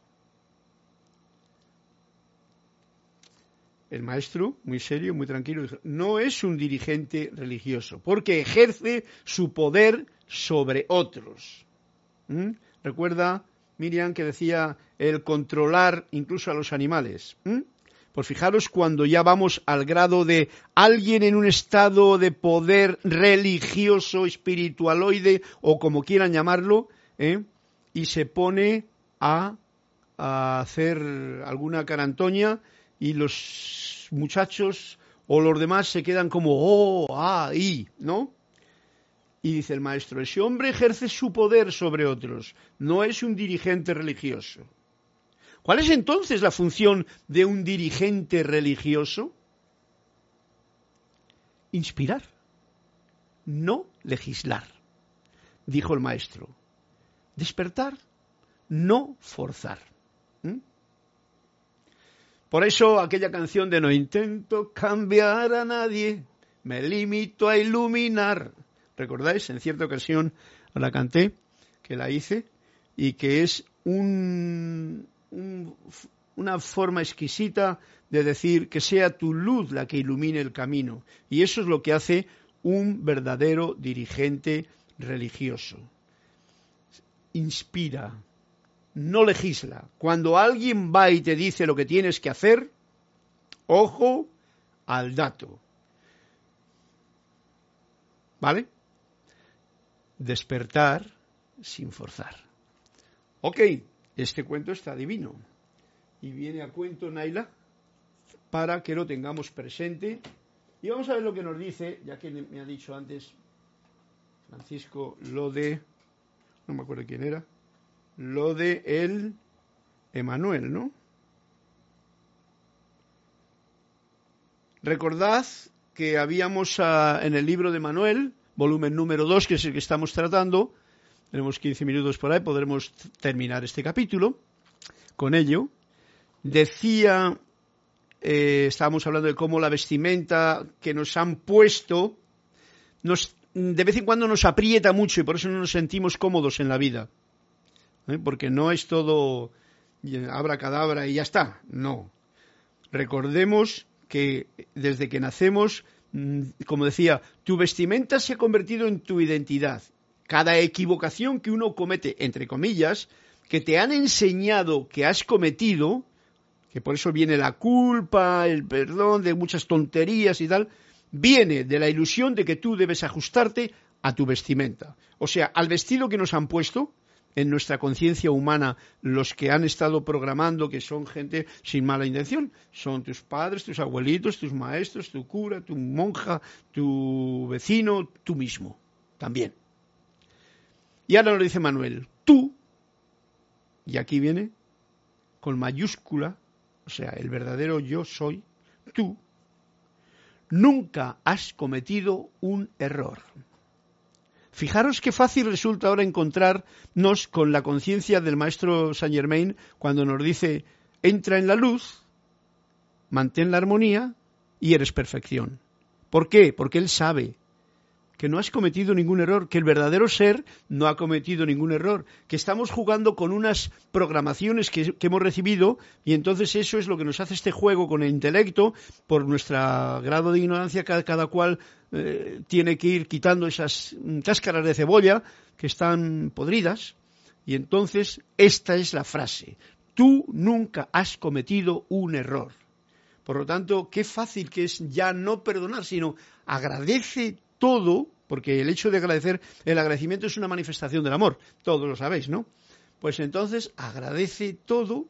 El maestro, muy serio, muy tranquilo, dijo, no es un dirigente religioso, porque ejerce su poder sobre otros. ¿Mm? Recuerda, Miriam, que decía el controlar incluso a los animales. ¿Mm? Pues fijaros cuando ya vamos al grado de alguien en un estado de poder religioso, espiritualoide o como quieran llamarlo, ¿eh? y se pone a, a hacer alguna carantoña y los muchachos o los demás se quedan como, oh, ah, y, ¿no? Y dice el maestro, ese hombre ejerce su poder sobre otros, no es un dirigente religioso. ¿Cuál es entonces la función de un dirigente religioso? Inspirar, no legislar, dijo el maestro. Despertar, no forzar. ¿Mm? Por eso aquella canción de No intento cambiar a nadie, me limito a iluminar. ¿Recordáis? En cierta ocasión la canté, que la hice, y que es una forma exquisita de decir que sea tu luz la que ilumine el camino. Y eso es lo que hace un verdadero dirigente religioso. Inspira, no legisla. Cuando alguien va y te dice lo que tienes que hacer, ojo al dato. ¿Vale? Despertar sin forzar. Ok, este cuento está divino. Y viene a cuento, Naila. para que lo tengamos presente. Y vamos a ver lo que nos dice, ya que me ha dicho antes Francisco lo de, no me acuerdo quién era, lo de el Emanuel, ¿no? Recordad que habíamos ah, en el libro de Manuel, volumen número 2, que es el que estamos tratando, tenemos 15 minutos por ahí, podremos terminar este capítulo con ello. Decía, eh, estábamos hablando de cómo la vestimenta que nos han puesto de vez en cuando nos aprieta mucho y por eso no nos sentimos cómodos en la vida. ¿eh? Porque no es todo abra cadabra y ya está. No. Recordemos que desde que nacemos, mm, como decía, tu vestimenta se ha convertido en tu identidad. Cada equivocación que uno comete, entre comillas, que te han enseñado que has cometido, que por eso viene la culpa, el perdón de muchas tonterías y tal, viene de la ilusión de que tú debes ajustarte a tu vestimenta. O sea, al vestido que nos han puesto, en nuestra conciencia humana los que han estado programando, que son gente sin mala intención. Son tus padres, tus abuelitos, tus maestros, tu cura, tu monja, tu vecino, tú mismo. También. Y ahora nos dice Manuel, tú, y aquí viene, con mayúscula, o sea, el verdadero yo soy, tú, nunca has cometido un error. Fijaros qué fácil resulta ahora encontrarnos con la conciencia del maestro Saint Germain cuando nos dice, entra en la luz, mantén la armonía y eres perfección. ¿Por qué? Porque él sabe que no has cometido ningún error, que el verdadero ser no ha cometido ningún error, que estamos jugando con unas programaciones que, hemos recibido y entonces eso es lo que nos hace este juego con el intelecto, por nuestro grado de ignorancia, cada, cada cual eh, tiene que ir quitando esas cáscaras de cebolla que están podridas y entonces esta es la frase, tú nunca has cometido un error. Por lo tanto, qué fácil que es ya no perdonar, sino agradece todo, porque el hecho de agradecer, el agradecimiento es una manifestación del amor, todos lo sabéis, ¿no? Pues entonces agradece todo,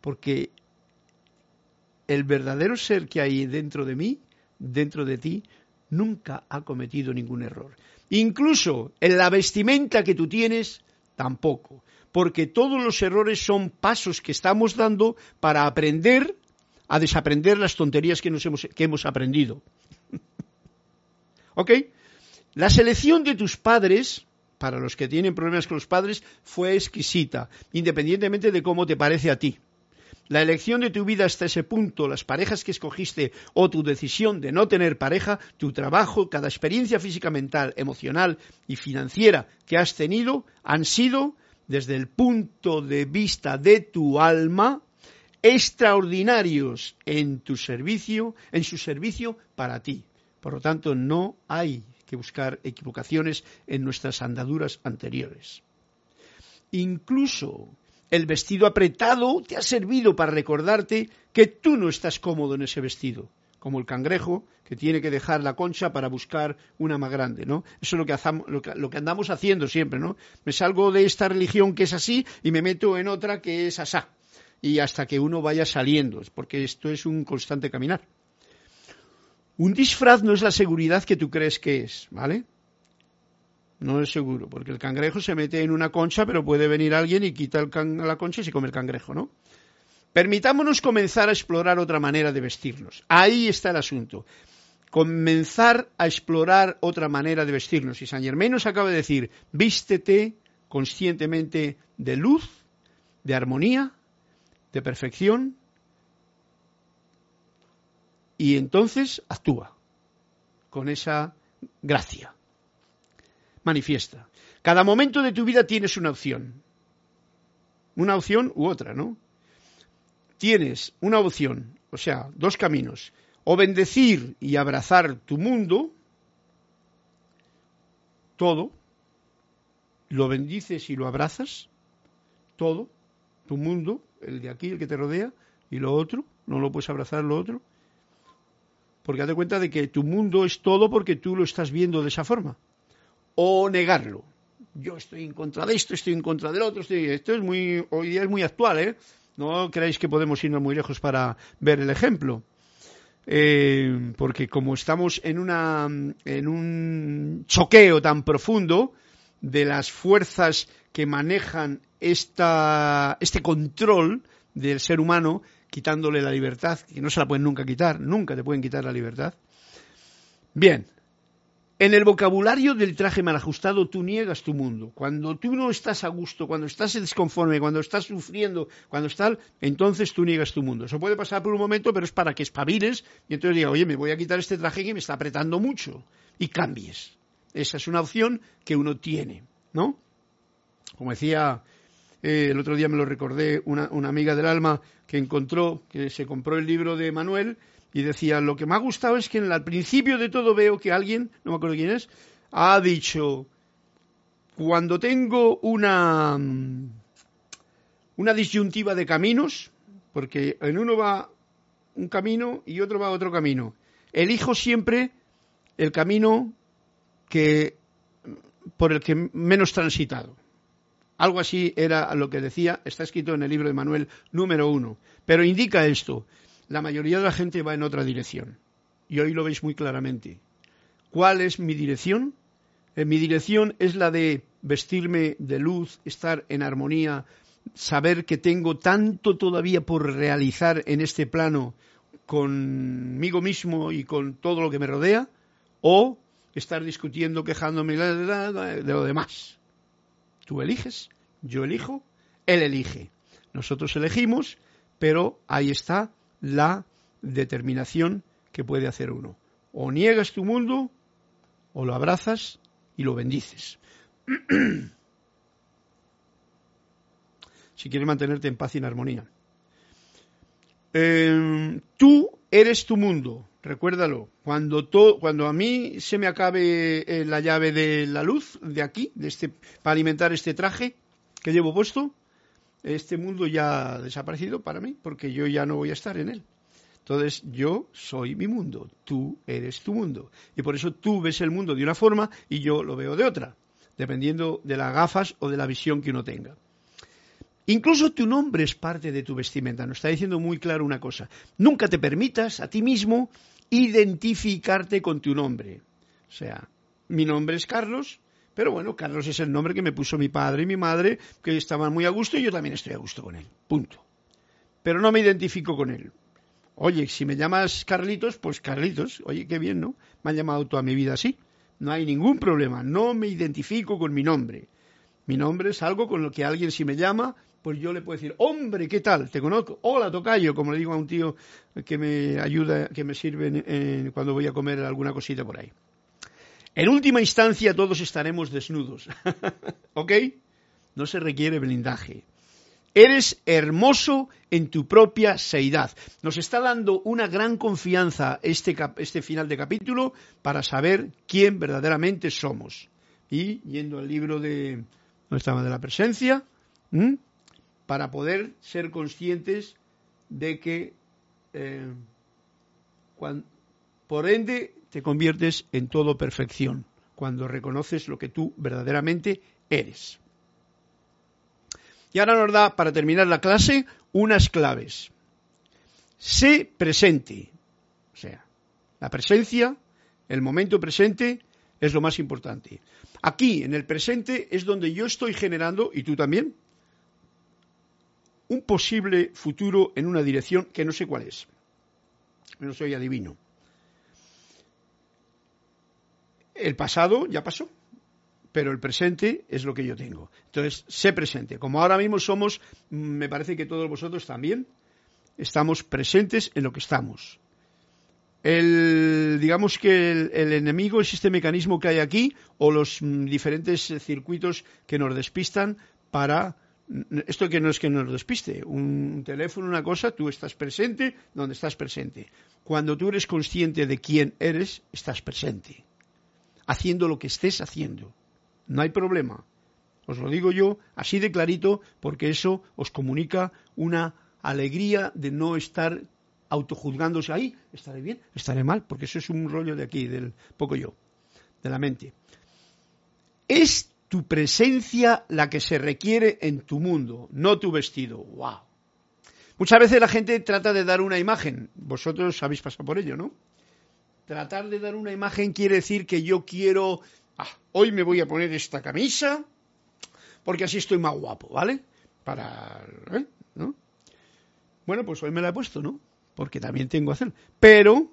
porque el verdadero ser que hay dentro de mí, dentro de ti, nunca ha cometido ningún error. Incluso en la vestimenta que tú tienes, tampoco. Porque todos los errores son pasos que estamos dando para aprender a desaprender las tonterías que, nos hemos, que hemos aprendido. ¿Ok? La selección de tus padres, para los que tienen problemas con los padres, fue exquisita, independientemente de cómo te parece a ti. La elección de tu vida hasta ese punto, las parejas que escogiste o tu decisión de no tener pareja, tu trabajo, cada experiencia física, mental, emocional y financiera que has tenido han sido, desde el punto de vista de tu alma, extraordinarios en tu servicio, en su servicio para ti. Por lo tanto, no hay que buscar equivocaciones en nuestras andaduras anteriores. Incluso el vestido apretado te ha servido para recordarte que tú no estás cómodo en ese vestido, como el cangrejo que tiene que dejar la concha para buscar una más grande, ¿no? Eso es lo que, lo que andamos haciendo siempre, ¿no? Me salgo de esta religión que es así y me meto en otra que es asá. Y hasta que uno vaya saliendo, porque esto es un constante caminar. Un disfraz no es la seguridad que tú crees que es, ¿vale? No es seguro, porque el cangrejo se mete en una concha, pero puede venir alguien y quita la concha y se come el cangrejo, ¿no? Permitámonos comenzar a explorar otra manera de vestirnos. Ahí está el asunto. Comenzar a explorar otra manera de vestirnos. Y San Germain nos acaba de decir, vístete conscientemente de luz, de armonía, de perfección, y entonces actúa con esa gracia. Manifiesta. Cada momento de tu vida tienes una opción. Una opción u otra, ¿no? Tienes una opción, o sea, dos caminos. O bendecir y abrazar tu mundo, todo, lo bendices y lo abrazas, todo, tu mundo, el de aquí, el que te rodea, y lo otro, no lo puedes abrazar lo otro, porque haz de cuenta de que tu mundo es todo porque tú lo estás viendo de esa forma. O negarlo. Yo estoy en contra de esto, estoy en contra del otro, esto es muy, hoy día es muy actual, ¿eh? No creáis que podemos irnos muy lejos para ver el ejemplo. Eh, porque como estamos en, una, en un choqueo tan profundo de las fuerzas que manejan esta, este control del ser humano, quitándole la libertad, que no se la pueden nunca quitar, nunca te pueden quitar la libertad. Bien, en el vocabulario del traje mal ajustado tú niegas tu mundo. Cuando tú no estás a gusto, cuando estás desconforme, cuando estás sufriendo, cuando estás, entonces tú niegas tu mundo. Eso puede pasar por un momento, pero es para que espabiles y entonces digas, oye, me voy a quitar este traje que me está apretando mucho y cambies. Esa es una opción que uno tiene, ¿no? Como decía eh, el otro día me lo recordé una, una amiga del alma que encontró, que se compró el libro de Manuel y decía, lo que me ha gustado es que al principio de todo veo que alguien, no me acuerdo quién es, ha dicho, cuando tengo una, una disyuntiva de caminos, porque en uno va un camino y otro va otro camino, elijo siempre el camino que por el que menos transitado. Algo así era lo que decía, está escrito en el libro de Manuel número uno. Pero indica esto, la mayoría de la gente va en otra dirección. Y hoy lo veis muy claramente. ¿Cuál es mi dirección? Eh, mi dirección es la de vestirme de luz, estar en armonía, saber que tengo tanto todavía por realizar en este plano conmigo mismo y con todo lo que me rodea, o estar discutiendo, quejándome de lo demás. Tú eliges, yo elijo, él elige. Nosotros elegimos, pero ahí está la determinación que puede hacer uno. O niegas tu mundo, o lo abrazas y lo bendices. si quieres mantenerte en paz y en armonía. Em, tú eres tu mundo, recuérdalo. Cuando, cuando a mí se me acabe eh, la llave de la luz de aquí, de este, para alimentar este traje que llevo puesto, este mundo ya ha desaparecido para mí, porque yo ya no voy a estar en él. Entonces yo soy mi mundo, tú eres tu mundo. Y por eso tú ves el mundo de una forma y yo lo veo de otra, dependiendo de las gafas o de la visión que uno tenga. Incluso tu nombre es parte de tu vestimenta. Nos está diciendo muy claro una cosa. Nunca te permitas a ti mismo identificarte con tu nombre. O sea, mi nombre es Carlos, pero bueno, Carlos es el nombre que me puso mi padre y mi madre, que estaban muy a gusto y yo también estoy a gusto con él. Punto. Pero no me identifico con él. Oye, si me llamas Carlitos, pues Carlitos. Oye, qué bien, ¿no? Me han llamado toda mi vida así. No hay ningún problema. No me identifico con mi nombre. Mi nombre es algo con lo que alguien si me llama, pues yo le puedo decir, hombre, ¿qué tal? Te conozco. Hola, tocayo, como le digo a un tío que me ayuda, que me sirve cuando voy a comer alguna cosita por ahí. En última instancia todos estaremos desnudos. ¿Ok? No se requiere blindaje. Eres hermoso en tu propia seidad. Nos está dando una gran confianza este, este final de capítulo para saber quién verdaderamente somos. Y yendo al libro de, ¿no estaba? de la presencia, para poder ser conscientes de que eh, por ende te conviertes en todo perfección cuando reconoces lo que tú verdaderamente eres. Y ahora nos da, para terminar la clase, unas claves. Sé presente. O sea, la presencia, el momento presente, es lo más importante. Aquí, en el presente, es donde yo estoy generando, y tú también, un posible futuro en una dirección que no sé cuál es. No soy adivino. El pasado ya pasó, pero el presente es lo que yo tengo. Entonces, sé presente. Como ahora mismo somos, me parece que todos vosotros también, estamos presentes en lo que estamos. El, digamos que el, el, enemigo es este mecanismo que hay aquí o los mm, diferentes circuitos que nos despistan para mm, esto que no es que nos despiste, un teléfono, una cosa, tú estás presente donde estás presente. Cuando tú eres consciente de quién eres, estás presente haciendo lo que estés haciendo. No hay problema. Os lo digo yo así de clarito porque eso os comunica una alegría de no estar autojuzgándose ahí, estaré bien, estaré mal, porque eso es un rollo de aquí, del poco yo, de la mente. Tu presencia la que se requiere en tu mundo, no tu vestido. ¡Wow! Muchas veces la gente trata de dar una imagen. Vosotros habéis pasado por ello, ¿no? Tratar de dar una imagen quiere decir que yo quiero, ah, hoy me voy a poner esta camisa porque así estoy más guapo, ¿vale? Para, ¿eh? ¿no? Bueno, pues hoy me la he puesto, ¿no? Porque también tengo que hacerlo. Pero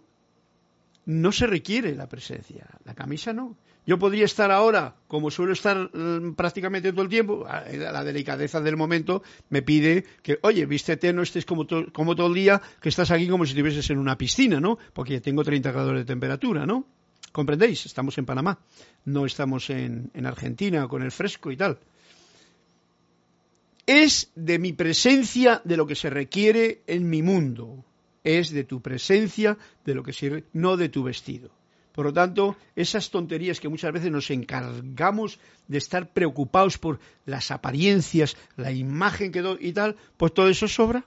no se requiere la presencia. La camisa no. Yo podría estar ahora, como suelo estar mm, prácticamente todo el tiempo, la delicadeza del momento me pide que, oye, vístete, no estés como, como todo el día, que estás aquí como si estuvieses en una piscina, ¿no? Porque tengo 30 grados de temperatura, ¿no? ¿Comprendéis? Estamos en Panamá, no estamos en, en Argentina con el fresco y tal. Es de mi presencia de lo que se requiere en mi mundo. Es de tu presencia de lo que sirve, no de tu vestido. Por lo tanto, esas tonterías que muchas veces nos encargamos de estar preocupados por las apariencias, la imagen que doy y tal, pues todo eso sobra.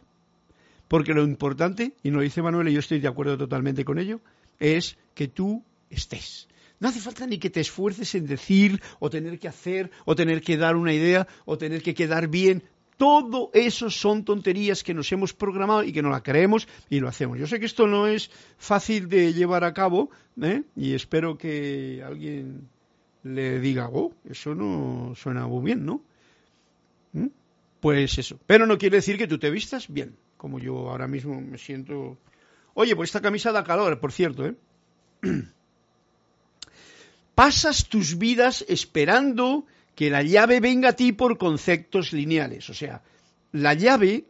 Porque lo importante, y nos dice Manuel, y yo estoy de acuerdo totalmente con ello, es que tú estés. No hace falta ni que te esfuerces en decir, o tener que hacer, o tener que dar una idea, o tener que quedar bien. Todo eso son tonterías que nos hemos programado y que no la creemos y lo hacemos. Yo sé que esto no es fácil de llevar a cabo ¿eh? y espero que alguien le diga, oh, eso no suena muy bien, ¿no? ¿Mm? Pues eso. Pero no quiere decir que tú te vistas bien, como yo ahora mismo me siento. Oye, pues esta camisa da calor, por cierto, ¿eh? Pasas tus vidas esperando que la llave venga a ti por conceptos lineales. O sea, la llave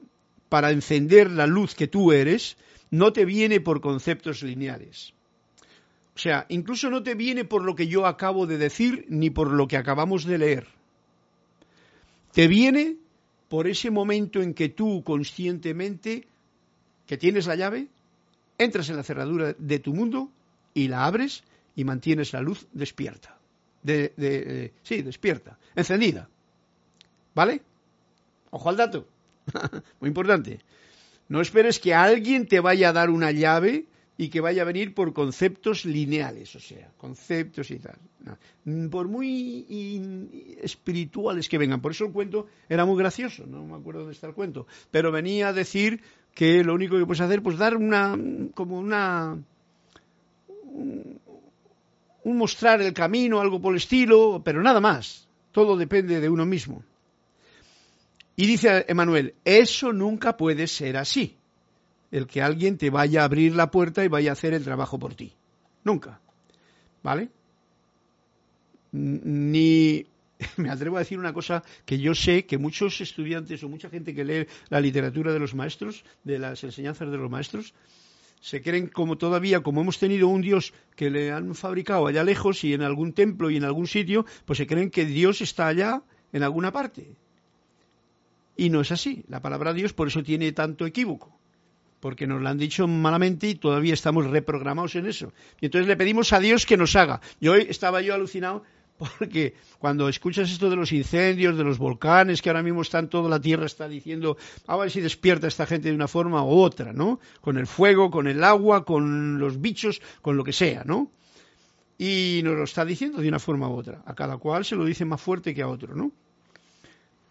para encender la luz que tú eres no te viene por conceptos lineales. O sea, incluso no te viene por lo que yo acabo de decir ni por lo que acabamos de leer. Te viene por ese momento en que tú conscientemente, que tienes la llave, entras en la cerradura de tu mundo y la abres y mantienes la luz despierta de, sí, despierta, encendida. ¿Vale? Ojo al dato. Muy importante. No esperes que alguien te vaya a dar una llave y que vaya a venir por conceptos lineales, o sea, conceptos y tal. Por muy espirituales que vengan. Por eso el cuento era muy gracioso, no me acuerdo dónde está el cuento. Pero venía a decir que lo único que puedes hacer, pues dar una, como una, un mostrar el camino, algo por el estilo, pero nada más. Todo depende de uno mismo. Y dice Emanuel, eso nunca puede ser así. El que alguien te vaya a abrir la puerta y vaya a hacer el trabajo por ti. Nunca. ¿Vale? Ni me atrevo a decir una cosa que yo sé que muchos estudiantes o mucha gente que lee la literatura de los maestros, de las enseñanzas de los maestros, se creen como todavía, como hemos tenido un Dios que le han fabricado allá lejos y en algún templo y en algún sitio, pues se creen que Dios está allá en alguna parte. Y no es así. La palabra Dios por eso tiene tanto equívoco. Porque nos lo han dicho malamente y todavía estamos reprogramados en eso. Y entonces le pedimos a Dios que nos haga. Y hoy estaba yo alucinado porque cuando escuchas esto de los incendios, de los volcanes, que ahora mismo están toda la tierra está diciendo, a ver si despierta esta gente de una forma u otra, ¿no? Con el fuego, con el agua, con los bichos, con lo que sea, ¿no? Y nos lo está diciendo de una forma u otra. A cada cual se lo dice más fuerte que a otro, ¿no?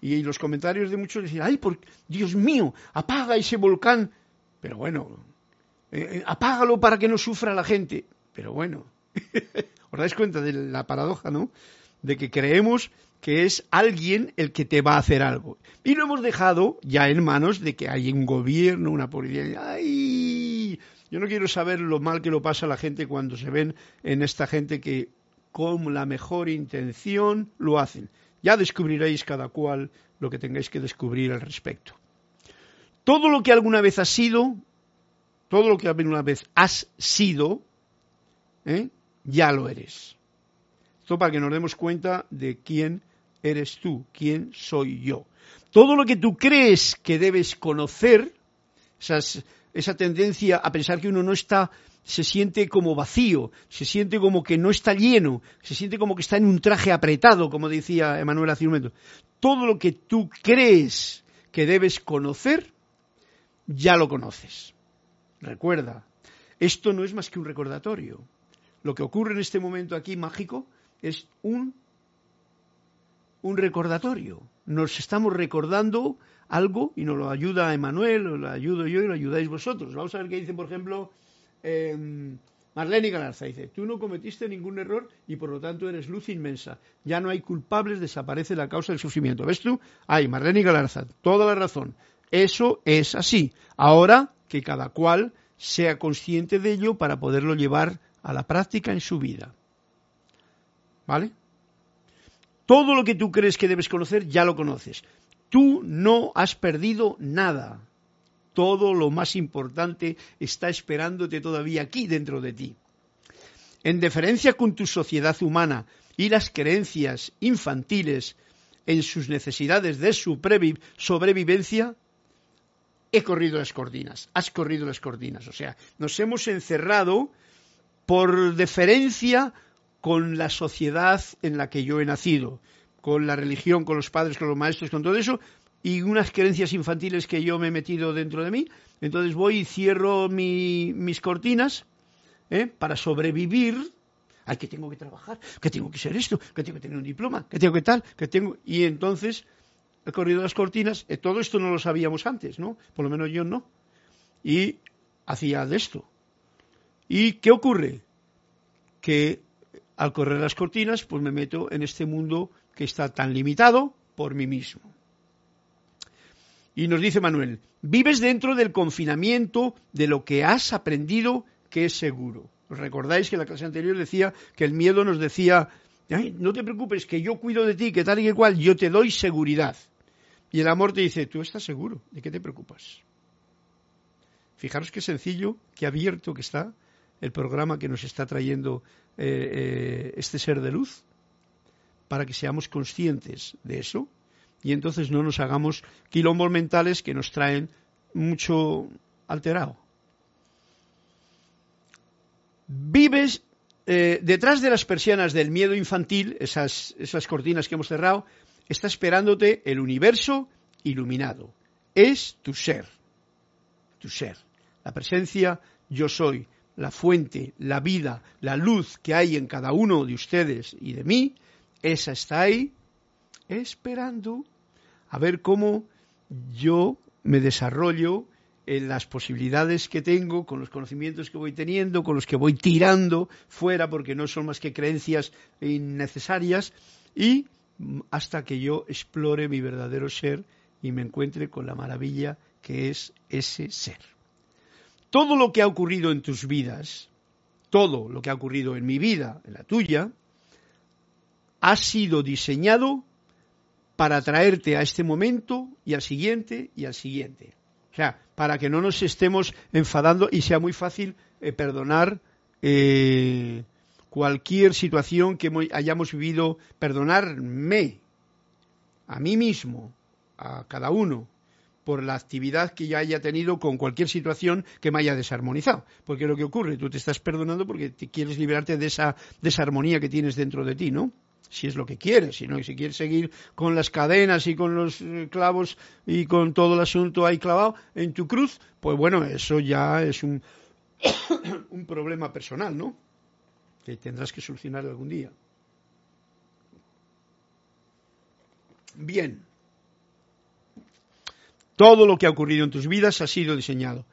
Y los comentarios de muchos decían, ay, por Dios mío, apaga ese volcán. Pero bueno, eh, eh, apágalo para que no sufra la gente. Pero bueno, ¿Os dais cuenta de la paradoja, no? De que creemos que es alguien el que te va a hacer algo. Y lo hemos dejado ya en manos de que hay un gobierno, una policía. ¡Ay! Yo no quiero saber lo mal que lo pasa a la gente cuando se ven en esta gente que con la mejor intención lo hacen. Ya descubriréis cada cual lo que tengáis que descubrir al respecto. Todo lo que alguna vez has sido, todo lo que alguna vez has sido, ¿eh? Ya lo eres. Esto para que nos demos cuenta de quién eres tú, quién soy yo. Todo lo que tú crees que debes conocer, esa tendencia a pensar que uno no está, se siente como vacío, se siente como que no está lleno, se siente como que está en un traje apretado, como decía Emanuel hace un momento. Todo lo que tú crees que debes conocer, ya lo conoces. Recuerda, esto no es más que un recordatorio. Lo que ocurre en este momento aquí mágico es un, un recordatorio. nos estamos recordando algo y nos lo ayuda Emanuel, lo ayudo yo y lo ayudáis vosotros. Vamos a ver qué dice, por ejemplo, eh, Marlene Galarza. Dice, tú no cometiste ningún error y por lo tanto eres luz inmensa. Ya no hay culpables, desaparece la causa del sufrimiento. ¿Ves tú? Ay, Marlene Galarza, toda la razón. Eso es así. Ahora que cada cual sea consciente de ello para poderlo llevar a la práctica en su vida. ¿Vale? Todo lo que tú crees que debes conocer ya lo conoces. Tú no has perdido nada. Todo lo más importante está esperándote todavía aquí dentro de ti. En deferencia con tu sociedad humana y las creencias infantiles en sus necesidades de sobrevivencia, he corrido las cortinas, has corrido las cortinas. O sea, nos hemos encerrado por deferencia con la sociedad en la que yo he nacido, con la religión, con los padres, con los maestros, con todo eso, y unas creencias infantiles que yo me he metido dentro de mí. Entonces voy y cierro mis cortinas ¿eh? para sobrevivir. Ay, que tengo que trabajar, que tengo que ser esto, que tengo que tener un diploma, que tengo que tal, que tengo. Y entonces he corrido las cortinas. Eh, todo esto no lo sabíamos antes, ¿no? Por lo menos yo no. Y hacía de esto. ¿Y qué ocurre? Que al correr las cortinas, pues me meto en este mundo que está tan limitado por mí mismo. Y nos dice Manuel, vives dentro del confinamiento de lo que has aprendido que es seguro. ¿Os recordáis que en la clase anterior decía que el miedo nos decía, no te preocupes, que yo cuido de ti, que tal y que cual, yo te doy seguridad. Y el amor te dice, tú estás seguro, ¿de qué te preocupas? Fijaros qué sencillo, qué abierto que está el programa que nos está trayendo eh, eh, este ser de luz, para que seamos conscientes de eso y entonces no nos hagamos quilombos mentales que nos traen mucho alterado. Vives eh, detrás de las persianas del miedo infantil, esas, esas cortinas que hemos cerrado, está esperándote el universo iluminado. Es tu ser, tu ser, la presencia yo soy, la fuente, la vida, la luz que hay en cada uno de ustedes y de mí, esa está ahí esperando a ver cómo yo me desarrollo en las posibilidades que tengo, con los conocimientos que voy teniendo, con los que voy tirando fuera porque no son más que creencias innecesarias y hasta que yo explore mi verdadero ser y me encuentre con la maravilla que es ese ser todo lo que ha ocurrido en tus vidas, todo lo que ha ocurrido en mi vida, en la tuya, ha sido diseñado para traerte a este momento y al siguiente y al siguiente. O sea, para que no nos estemos enfadando y sea muy fácil eh, perdonar eh, cualquier situación que hayamos vivido, perdonarme a mí mismo, a cada uno, por la actividad que ya haya tenido con cualquier situación que me haya desarmonizado. Porque lo que ocurre, tú te estás perdonando porque te quieres liberarte de esa desarmonía que tienes dentro de ti, ¿no? Si es lo que quieres, si no, y si quieres seguir con las cadenas y con los eh, clavos y con todo el asunto ahí clavado en tu cruz, pues bueno, eso ya es un, un problema personal, ¿no? Que tendrás que solucionar algún día. Bien. Todo lo que ha ocurrido en tus vidas ha sido diseñado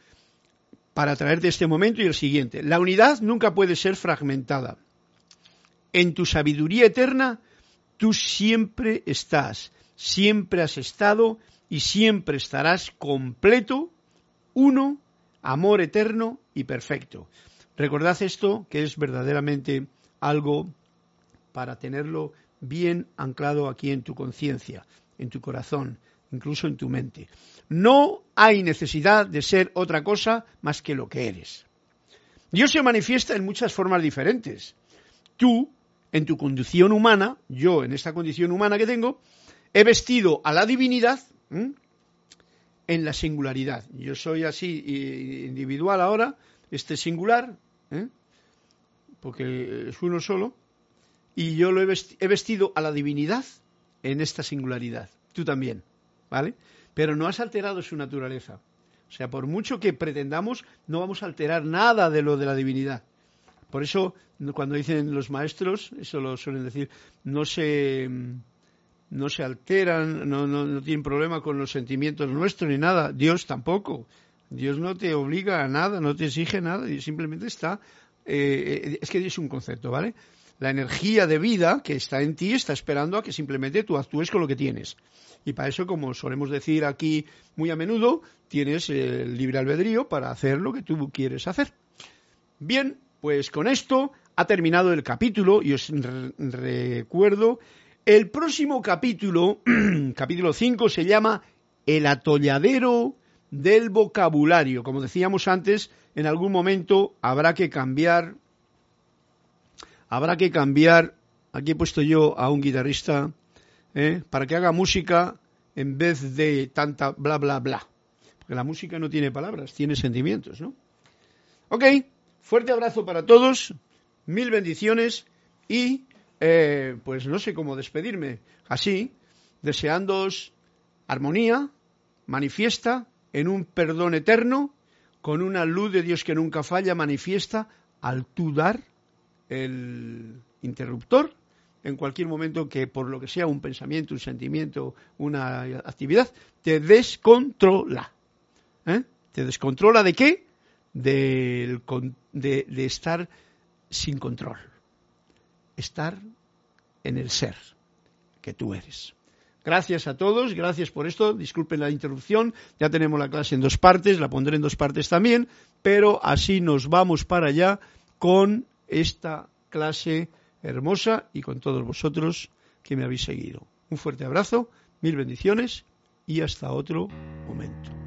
para traerte este momento y el siguiente. La unidad nunca puede ser fragmentada. En tu sabiduría eterna, tú siempre estás, siempre has estado y siempre estarás completo, uno, amor eterno y perfecto. Recordad esto, que es verdaderamente algo para tenerlo bien anclado aquí en tu conciencia, en tu corazón, incluso en tu mente. No hay necesidad de ser otra cosa más que lo que eres. Dios se manifiesta en muchas formas diferentes. Tú, en tu condición humana, yo en esta condición humana que tengo, he vestido a la divinidad en la singularidad. Yo soy así individual ahora, este singular, ¿eh? porque es uno solo, y yo lo he vestido a la divinidad en esta singularidad. Tú también. ¿Vale? Pero no has alterado su naturaleza. O sea, por mucho que pretendamos, no vamos a alterar nada de lo de la divinidad. Por eso, cuando dicen los maestros, eso lo suelen decir, no se, no se alteran, no, no, no tienen problema con los sentimientos nuestros ni nada. Dios tampoco. Dios no te obliga a nada, no te exige nada, simplemente está. Eh, es que es un concepto, ¿vale? La energía de vida que está en ti está esperando a que simplemente tú actúes con lo que tienes. Y para eso, como solemos decir aquí muy a menudo, tienes el libre albedrío para hacer lo que tú quieres hacer. Bien, pues con esto ha terminado el capítulo y os recuerdo, el próximo capítulo, capítulo 5, se llama El atolladero del vocabulario. Como decíamos antes, en algún momento habrá que cambiar, habrá que cambiar, aquí he puesto yo a un guitarrista, ¿eh? para que haga música en vez de tanta bla bla bla. Porque la música no tiene palabras, tiene sentimientos, ¿no? Ok, fuerte abrazo para todos, mil bendiciones y eh, pues no sé cómo despedirme. Así, deseándoos armonía, manifiesta en un perdón eterno, con una luz de Dios que nunca falla, manifiesta al tú dar el interruptor en cualquier momento que por lo que sea un pensamiento, un sentimiento, una actividad, te descontrola. ¿Eh? ¿Te descontrola de qué? de, de estar sin control. Estar en el ser que tú eres. Gracias a todos, gracias por esto, disculpen la interrupción, ya tenemos la clase en dos partes, la pondré en dos partes también, pero así nos vamos para allá con esta clase hermosa y con todos vosotros que me habéis seguido. Un fuerte abrazo, mil bendiciones y hasta otro momento.